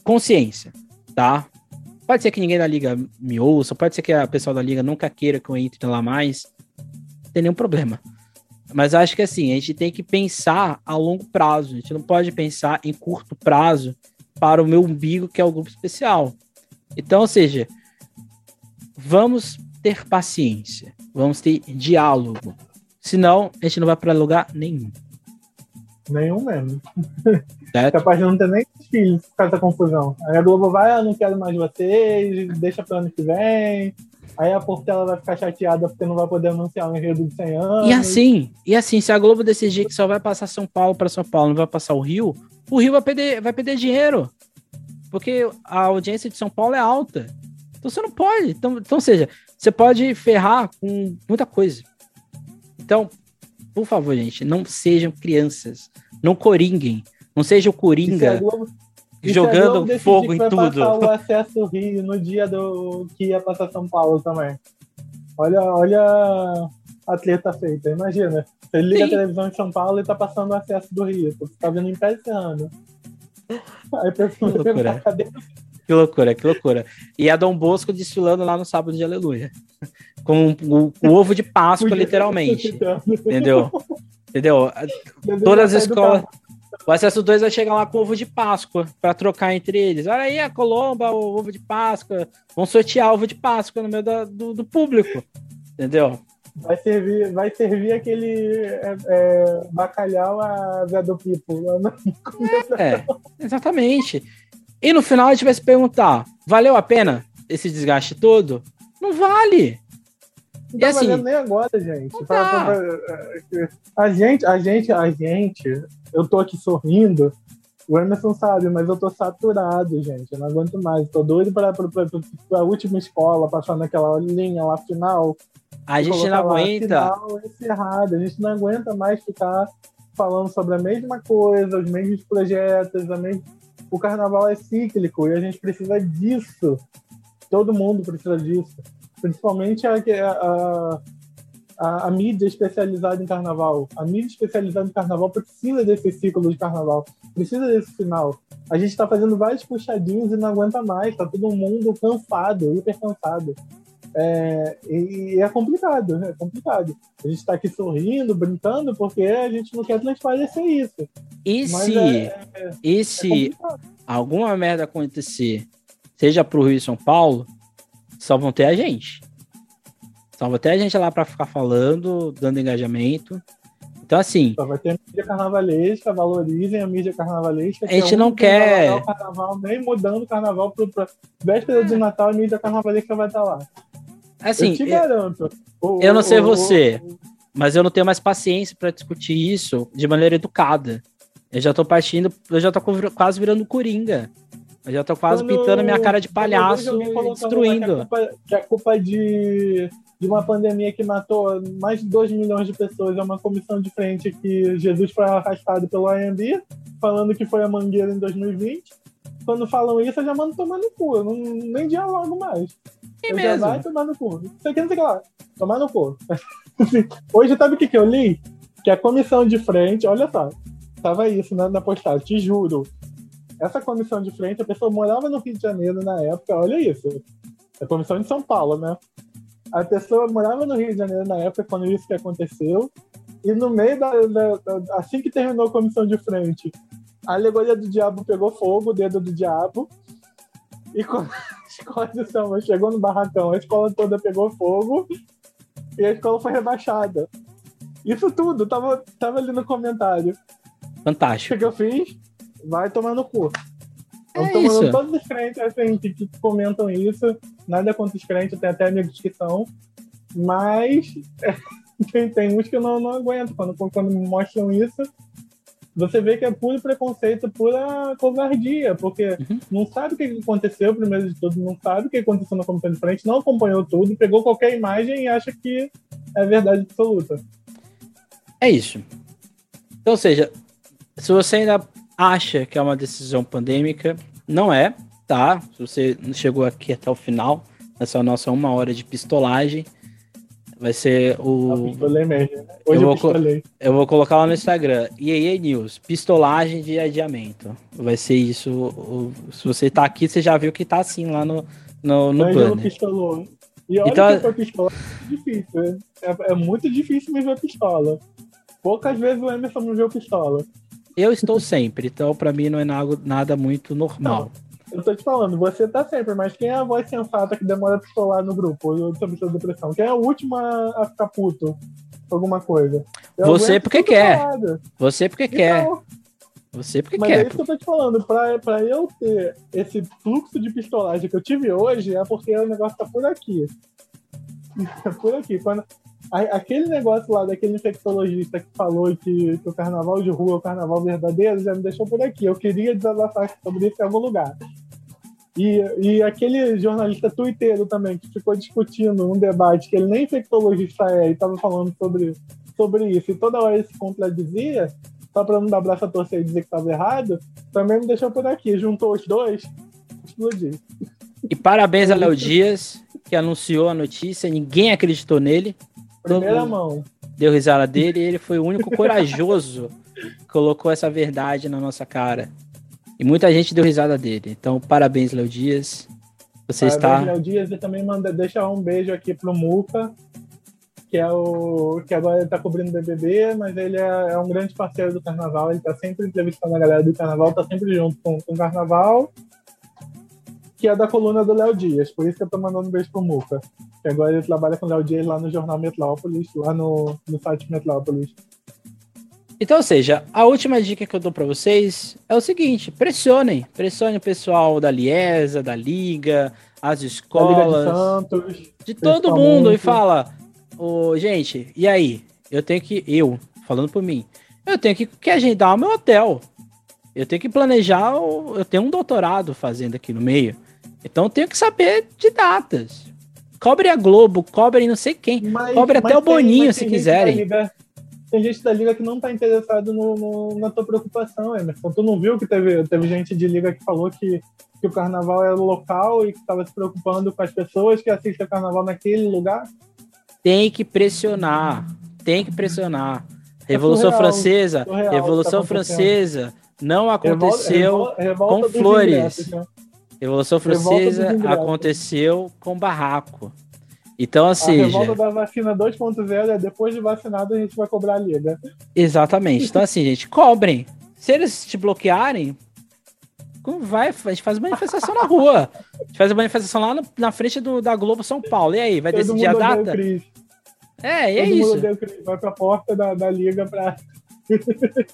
A: consciência, tá? Pode ser que ninguém da liga me ouça, pode ser que a pessoal da liga nunca queira que eu entre lá mais. Não tem nenhum problema. Mas acho que assim, a gente tem que pensar a longo prazo. A gente não pode pensar em curto prazo para o meu umbigo, que é o grupo especial. Então, ou seja, vamos ter paciência, vamos ter diálogo. Senão, a gente não vai para lugar nenhum.
B: Nenhum mesmo.
A: Certo?
B: Capaz de não ter nem filhos por causa da confusão. Aí a Globo vai, ah, não quero mais vocês, deixa pro ano que vem. Aí a Portela vai ficar chateada porque não vai poder anunciar um enredo de 100 anos.
A: E assim, e assim, se a Globo decidir que só vai passar São Paulo para São Paulo, não vai passar o Rio, o Rio vai perder, vai perder dinheiro. Porque a audiência de São Paulo é alta. Então você não pode. Então, então, ou seja, você pode ferrar com muita coisa. Então, por favor, gente, não sejam crianças. Não coringuem. Não seja o
B: a
A: Coringa
B: a
A: jogando fogo em tudo.
B: passar o acesso Rio no dia do que ia passar São Paulo também. Olha, olha atleta feita. Imagina, você liga Sim. a televisão em São Paulo e tá passando o acesso do Rio. Você tá vendo em pé esse ano.
A: Aí que loucura. *laughs* Que loucura, que loucura. E a Dom Bosco desfilando lá no sábado de aleluia. Com o, o ovo de Páscoa, literalmente. Entendeu? Entendeu? Todas as escolas. O acesso 2 vai chegar lá com ovo de Páscoa para trocar entre eles. Olha aí a Colomba, o ovo de Páscoa. Vão sortear ovo de Páscoa no meio da, do, do, público. Entendeu?
B: Vai servir, vai servir aquele é, é, bacalhau a Zé do Pipo.
A: É, exatamente. E no final a gente vai se perguntar: valeu a pena esse desgaste todo? Não vale.
B: Não tá assim, nem agora, gente. Tá. A gente, a gente, a gente, eu tô aqui sorrindo. O Emerson sabe, mas eu tô saturado, gente. Eu não aguento mais. Tô doido para a última escola, passar naquela linha lá final.
A: A gente não aguenta.
B: Final, encerrado. A gente não aguenta mais ficar falando sobre a mesma coisa, os mesmos projetos, a mesma... o carnaval é cíclico e a gente precisa disso. Todo mundo precisa disso principalmente a, a, a, a, mídia especializada em carnaval. A mídia especializada em carnaval precisa desse ciclo de carnaval, precisa desse final. A gente está fazendo vários puxadinhos e não aguenta mais, está todo mundo cansado, hiper cansado. É, e, e, é complicado, é complicado. A gente está aqui sorrindo, brincando, porque a gente não quer transparecer isso.
A: E Mas se, é, é, e se é alguma merda acontecer, seja para o Rio e São Paulo, só vão ter a gente. Só vão ter a gente lá para ficar falando, dando engajamento. Então, assim.
B: Só vai ter a mídia carnavalesca, valorizem a mídia carnavalesca.
A: A gente é não quer.
B: Carnaval, nem mudando o carnaval para véspera de Natal, a mídia carnavalesca vai estar lá.
A: Assim, eu te garanto. Eu, eu não sei o, você, o, mas eu não tenho mais paciência para discutir isso de maneira educada. Eu já tô partindo, eu já tô quase virando coringa. Eu já tô quase quando, pintando minha cara de palhaço destruindo. Que é
B: culpa, que é culpa de, de uma pandemia que matou mais de 2 milhões de pessoas. É uma comissão de frente que Jesus foi arrastado pelo AMB, falando que foi a Mangueira em 2020. Quando falam isso, eu já mando tomar no cu. Eu não, nem dialogo mais.
A: É eu mesmo?
B: já vai tomar no cu. Isso aqui não sei o que lá. Tomar no cu. *laughs* Hoje, sabe o que, que eu li? Que a comissão de frente, olha só, tava isso né, na postagem, te juro essa comissão de frente, a pessoa morava no Rio de Janeiro na época, olha isso. A comissão de São Paulo, né? A pessoa morava no Rio de Janeiro na época, quando isso que aconteceu, e no meio da, da, da assim que terminou a comissão de frente, a alegoria do diabo pegou fogo, o dedo do diabo, e quando a escola de samba chegou no barracão, a escola toda pegou fogo e a escola foi rebaixada. Isso tudo tava, tava ali no comentário.
A: Fantástico.
B: O que eu fiz? Vai tomar no cu. É tomando todos os crentes assim, que, que, comentam isso. Nada contra os crentes, tem até amigos que são. Mas *laughs* tem, tem uns que eu não, não aguento. Quando, quando me mostram isso, você vê que é puro preconceito, pura covardia, porque uhum. não sabe o que aconteceu, primeiro de tudo, não sabe o que aconteceu na comissão de frente, não acompanhou tudo, pegou qualquer imagem e acha que é verdade absoluta.
A: É isso. Então, ou seja, se você ainda acha que é uma decisão pandêmica, não é, tá? Se você chegou aqui até o final, essa é nossa uma hora de pistolagem. Vai ser o.
B: Eu, mesmo, né? Hoje eu,
A: vou eu vou colocar lá no Instagram. EA News, pistolagem de adiamento. Vai ser isso. O... Se você tá aqui, você já viu que tá assim lá no, no, no banner.
B: Pistolou. E olha então, que foi pistola é difícil. Né? É, é muito difícil me ver pistola. Poucas vezes o Emerson me viu pistola.
A: Eu estou sempre, então para mim não é nada, muito normal.
B: Não, eu tô te falando, você tá sempre, mas quem é a voz sensata que demora a pistolar no grupo sobre sua depressão? Quem é o último a ficar puto? Alguma coisa?
A: Eu você porque quer. Você porque então, quer. Você porque
B: mas
A: quer.
B: Mas é isso que eu tô te falando. Pra, pra eu ter esse fluxo de pistolagem que eu tive hoje, é porque o negócio tá por aqui. *laughs* por aqui. Quando, aquele negócio lá daquele infectologista que falou que, que, o carnaval de rua é o carnaval verdadeiro já me deixou por aqui. Eu queria desabafar sobre isso em algum lugar. E, e aquele jornalista tuiteiro também que ficou discutindo um debate que ele nem infectologista é e estava falando sobre, sobre isso e toda hora ele se contradizia, só para não dar braço a torcer e dizer que estava errado, também me deixou por aqui. Juntou os dois, explodiu.
A: E parabéns a Léo Dias, que anunciou a notícia, ninguém acreditou nele
B: Primeira mão.
A: Deu risada dele e ele foi o único corajoso que colocou essa verdade na nossa cara. E muita gente deu risada dele. Então, parabéns, Léo Dias. Você
B: parabéns,
A: está.
B: Léo Dias e também manda deixar um beijo aqui pro Muca, que é o que agora ele tá cobrindo BBB, mas ele é, é, um grande parceiro do Carnaval. Ele tá sempre entrevistando a galera do Carnaval, tá sempre junto com, com o Carnaval que é da coluna do Léo Dias, por isso que eu tô mandando um beijo pro Muca. Que agora ele trabalha com o Léo Dias lá no jornal Metrópolis, lá no, no site Metrópolis.
A: Então, ou seja, a última dica que eu dou para vocês é o seguinte: pressionem, pressionem o pessoal da Liesa, da Liga, as escolas,
B: de, Santos,
A: de todo mundo e fala, oh, gente, e aí? Eu tenho que, eu falando por mim, eu tenho que, que agendar o meu hotel. Eu tenho que planejar, eu tenho um doutorado fazendo aqui no meio. Então eu tenho que saber de datas. Cobre a Globo, cobre não sei quem. Mas, cobre até o Boninho, se quiserem.
B: Liga, tem gente da Liga que não está interessado no, no, na tua preocupação, Emerson. Tu não viu que teve, teve gente de Liga que falou que, que o carnaval era local e que estava se preocupando com as pessoas que assistem o carnaval naquele lugar?
A: Tem que pressionar. Tem que pressionar. Revolução é surreal, Francesa, Revolução tá Francesa não aconteceu revolta, revolta, com flores. Né? Revolução Francesa aconteceu com barraco. Então, assim.
B: A revolta da vacina 2.0 é depois de vacinado a gente vai cobrar a liga.
A: Exatamente. Então, assim, gente, cobrem. Se eles te bloquearem, vai, a gente faz manifestação na rua. A gente faz a manifestação lá no, na frente do, da Globo São Paulo. E aí, vai Todo decidir a data? É, e é Todo isso.
B: Vai pra porta da, da liga pra.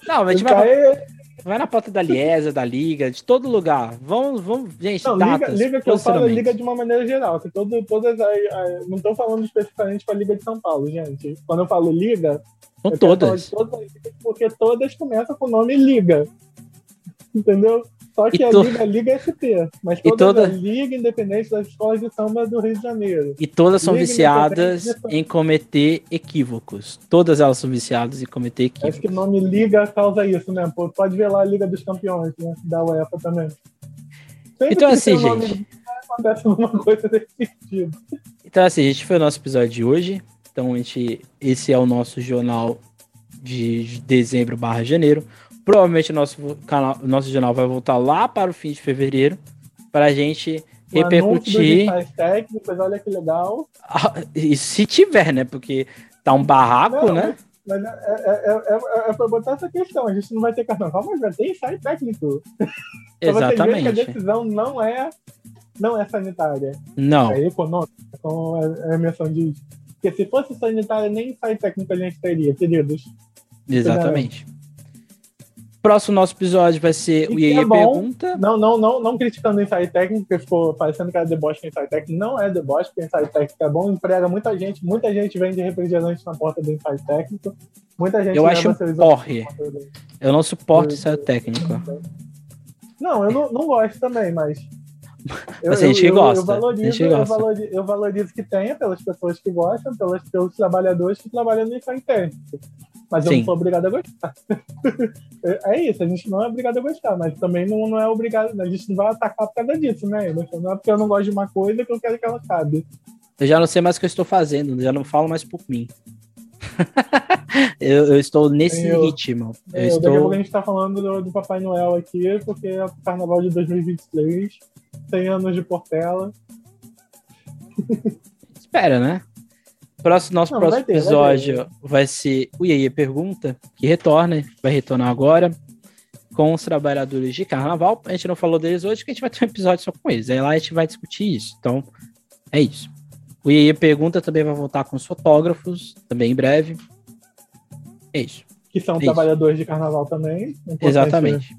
A: Não, a gente vai. Vai na porta da Liesa, da Liga, de todo lugar. Vamos, vamos, gente,
B: não,
A: datas,
B: liga, liga que eu falo é liga de uma maneira geral. Que todo, todas as, não estou falando especificamente para a Liga de São Paulo, gente. Quando eu falo liga,
A: são todas.
B: todas porque todas começam com o nome liga. Entendeu? Só que e a. Liga, a Liga ST, mas toda, toda... a Liga Independente das Escolas de Samba do Rio de Janeiro.
A: E todas são Liga viciadas em cometer equívocos. Todas elas são viciadas em cometer equívocos.
B: Acho que o nome Liga causa isso, né? Pode ver lá a Liga dos Campeões, né? Da UEFA também.
A: Sempre então, assim, gente.
B: acontece alguma *laughs* coisa desse sentido.
A: Então, assim, gente, foi o nosso episódio de hoje. Então, a gente, esse é o nosso jornal de dezembro barra janeiro. Provavelmente nosso canal, nosso jornal vai voltar lá para o fim de fevereiro para a gente o repercutir.
B: Técnicos, olha que legal.
A: Ah, e se tiver, né? Porque tá um barraco, não, né?
B: Mas, mas é, é, é, é para botar essa questão. A gente não vai ter carnaval, mas vai ter ensaio técnico.
A: Exatamente.
B: a decisão não é, não é sanitária.
A: Não.
B: É econômica, como a menção diz. Porque se fosse sanitária, nem ensaio técnico a gente teria, queridos.
A: Exatamente. Próximo nosso episódio vai ser o Iê é Pergunta.
B: Não, não, não, não criticando o ensaio técnico, porque ficou parecendo que era deboche com ensaio técnico. Não é deboche, porque ensaio técnico é bom, emprega muita gente. Muita gente vende refrigerante na porta do ensaio técnico. Muita gente
A: Eu acho um porre. Eu não suporto ensaio técnico.
B: Não, eu não, não gosto também, mas. *laughs*
A: Eu, mas a gente eu, gosta.
B: Eu, valorizo, eu, valorizo, eu valorizo que tenha pelas pessoas que gostam, pelos, pelos trabalhadores que trabalham no ensaio técnico mas eu Sim. não sou obrigado a gostar. *laughs* é isso, a gente não é obrigado a gostar, mas também não, não é obrigado, a gente não vai atacar por causa disso, né? Não é porque eu não gosto de uma coisa que eu quero que ela acabe.
A: Eu já não sei mais o que eu estou fazendo, já não falo mais por mim. *laughs* eu, eu, estou nesse eu, ritmo. Eu, eu estou... Daqui a pouco
B: a gente está falando do, do, Papai Noel aqui, porque é o Carnaval de 2023, 100 anos de Portela.
A: Espera, né? Próximo, nosso não, próximo ter, episódio vai, vai, ser o Iaia Pergunta, que retorna, vai retornar agora, com os trabalhadores de carnaval. A gente não falou deles hoje, porque a gente vai ter um episódio só com eles. Aí lá a gente vai discutir isso. Então, é isso. O Iaia Pergunta também vai voltar com os fotógrafos, também em breve. É isso.
B: Que são é trabalhadores isso. de carnaval também.
A: Exatamente.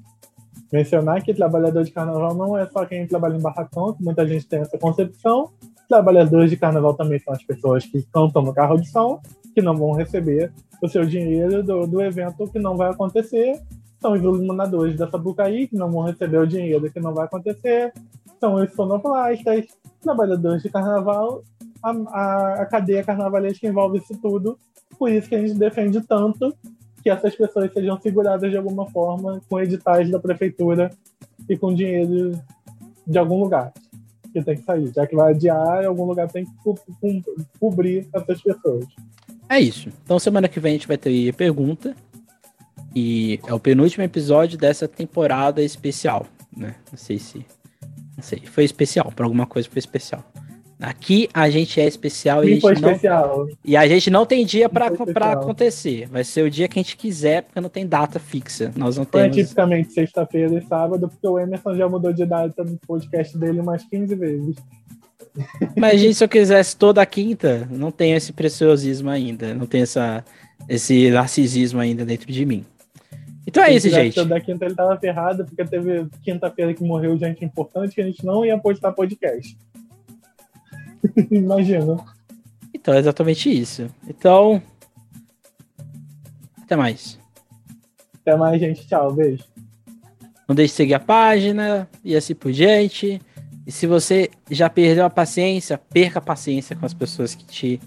B: Mencionar que trabalhador de carnaval não é só quem trabalha em barracão, que muita gente tem essa concepção Trabalhadores de carnaval também são as pessoas que cantam no carro de som, que não vão receber o seu dinheiro do, do evento que não vai acontecer. São os iluminadores da Sabucaí, que não vão receber o dinheiro que não vai acontecer. São os sonoplastas, trabalhadores de carnaval, a, a, a cadeia carnavalesca envolve isso tudo. Por isso que a gente defende tanto que essas pessoas sejam seguradas de alguma forma com editais da prefeitura e com dinheiro de algum lugar que tem que sair. Já que vai adiar, em algum lugar tem que co co cobrir essas pessoas.
A: É isso. Então semana que vem a gente vai ter pergunta. E é o penúltimo episódio dessa temporada especial, né? Não sei se. Não sei. Foi especial. Para alguma coisa foi especial. Aqui a gente é especial
B: e
A: a gente
B: foi
A: não...
B: especial.
A: E a gente não tem dia para acontecer. Vai ser o dia que a gente quiser, porque não tem data fixa. Nós não temos.
B: tipicamente sexta-feira e sábado, porque o Emerson já mudou de data no podcast dele umas 15 vezes.
A: Mas gente, se eu quisesse toda quinta, não tenho esse preciosismo ainda, não tenho essa, esse narcisismo ainda dentro de mim. Então é isso, gente.
B: Toda quinta ele tava ferrado, porque teve quinta-feira que morreu gente importante que a gente não ia postar podcast. *laughs* Imagina.
A: Então é exatamente isso. Então. Até mais.
B: Até mais, gente. Tchau. Beijo.
A: Não deixe de seguir a página e assim por diante. E se você já perdeu a paciência, perca a paciência com as pessoas que te.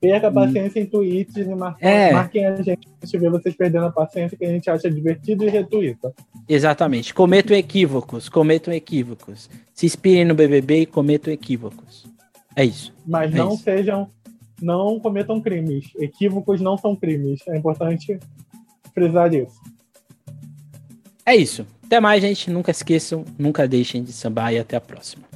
B: Perca a paciência hum. em tweets e marquem, é. marquem a gente se ver vocês perdendo a paciência que a gente acha divertido e retuita.
A: Exatamente. Cometam equívocos, cometam equívocos. Se inspirem no BBB e cometam equívocos. É isso.
B: Mas
A: é
B: não
A: isso.
B: sejam. Não cometam crimes. Equívocos não são crimes. É importante frisar isso.
A: É isso. Até mais, gente. Nunca esqueçam, nunca deixem de sambar e até a próxima.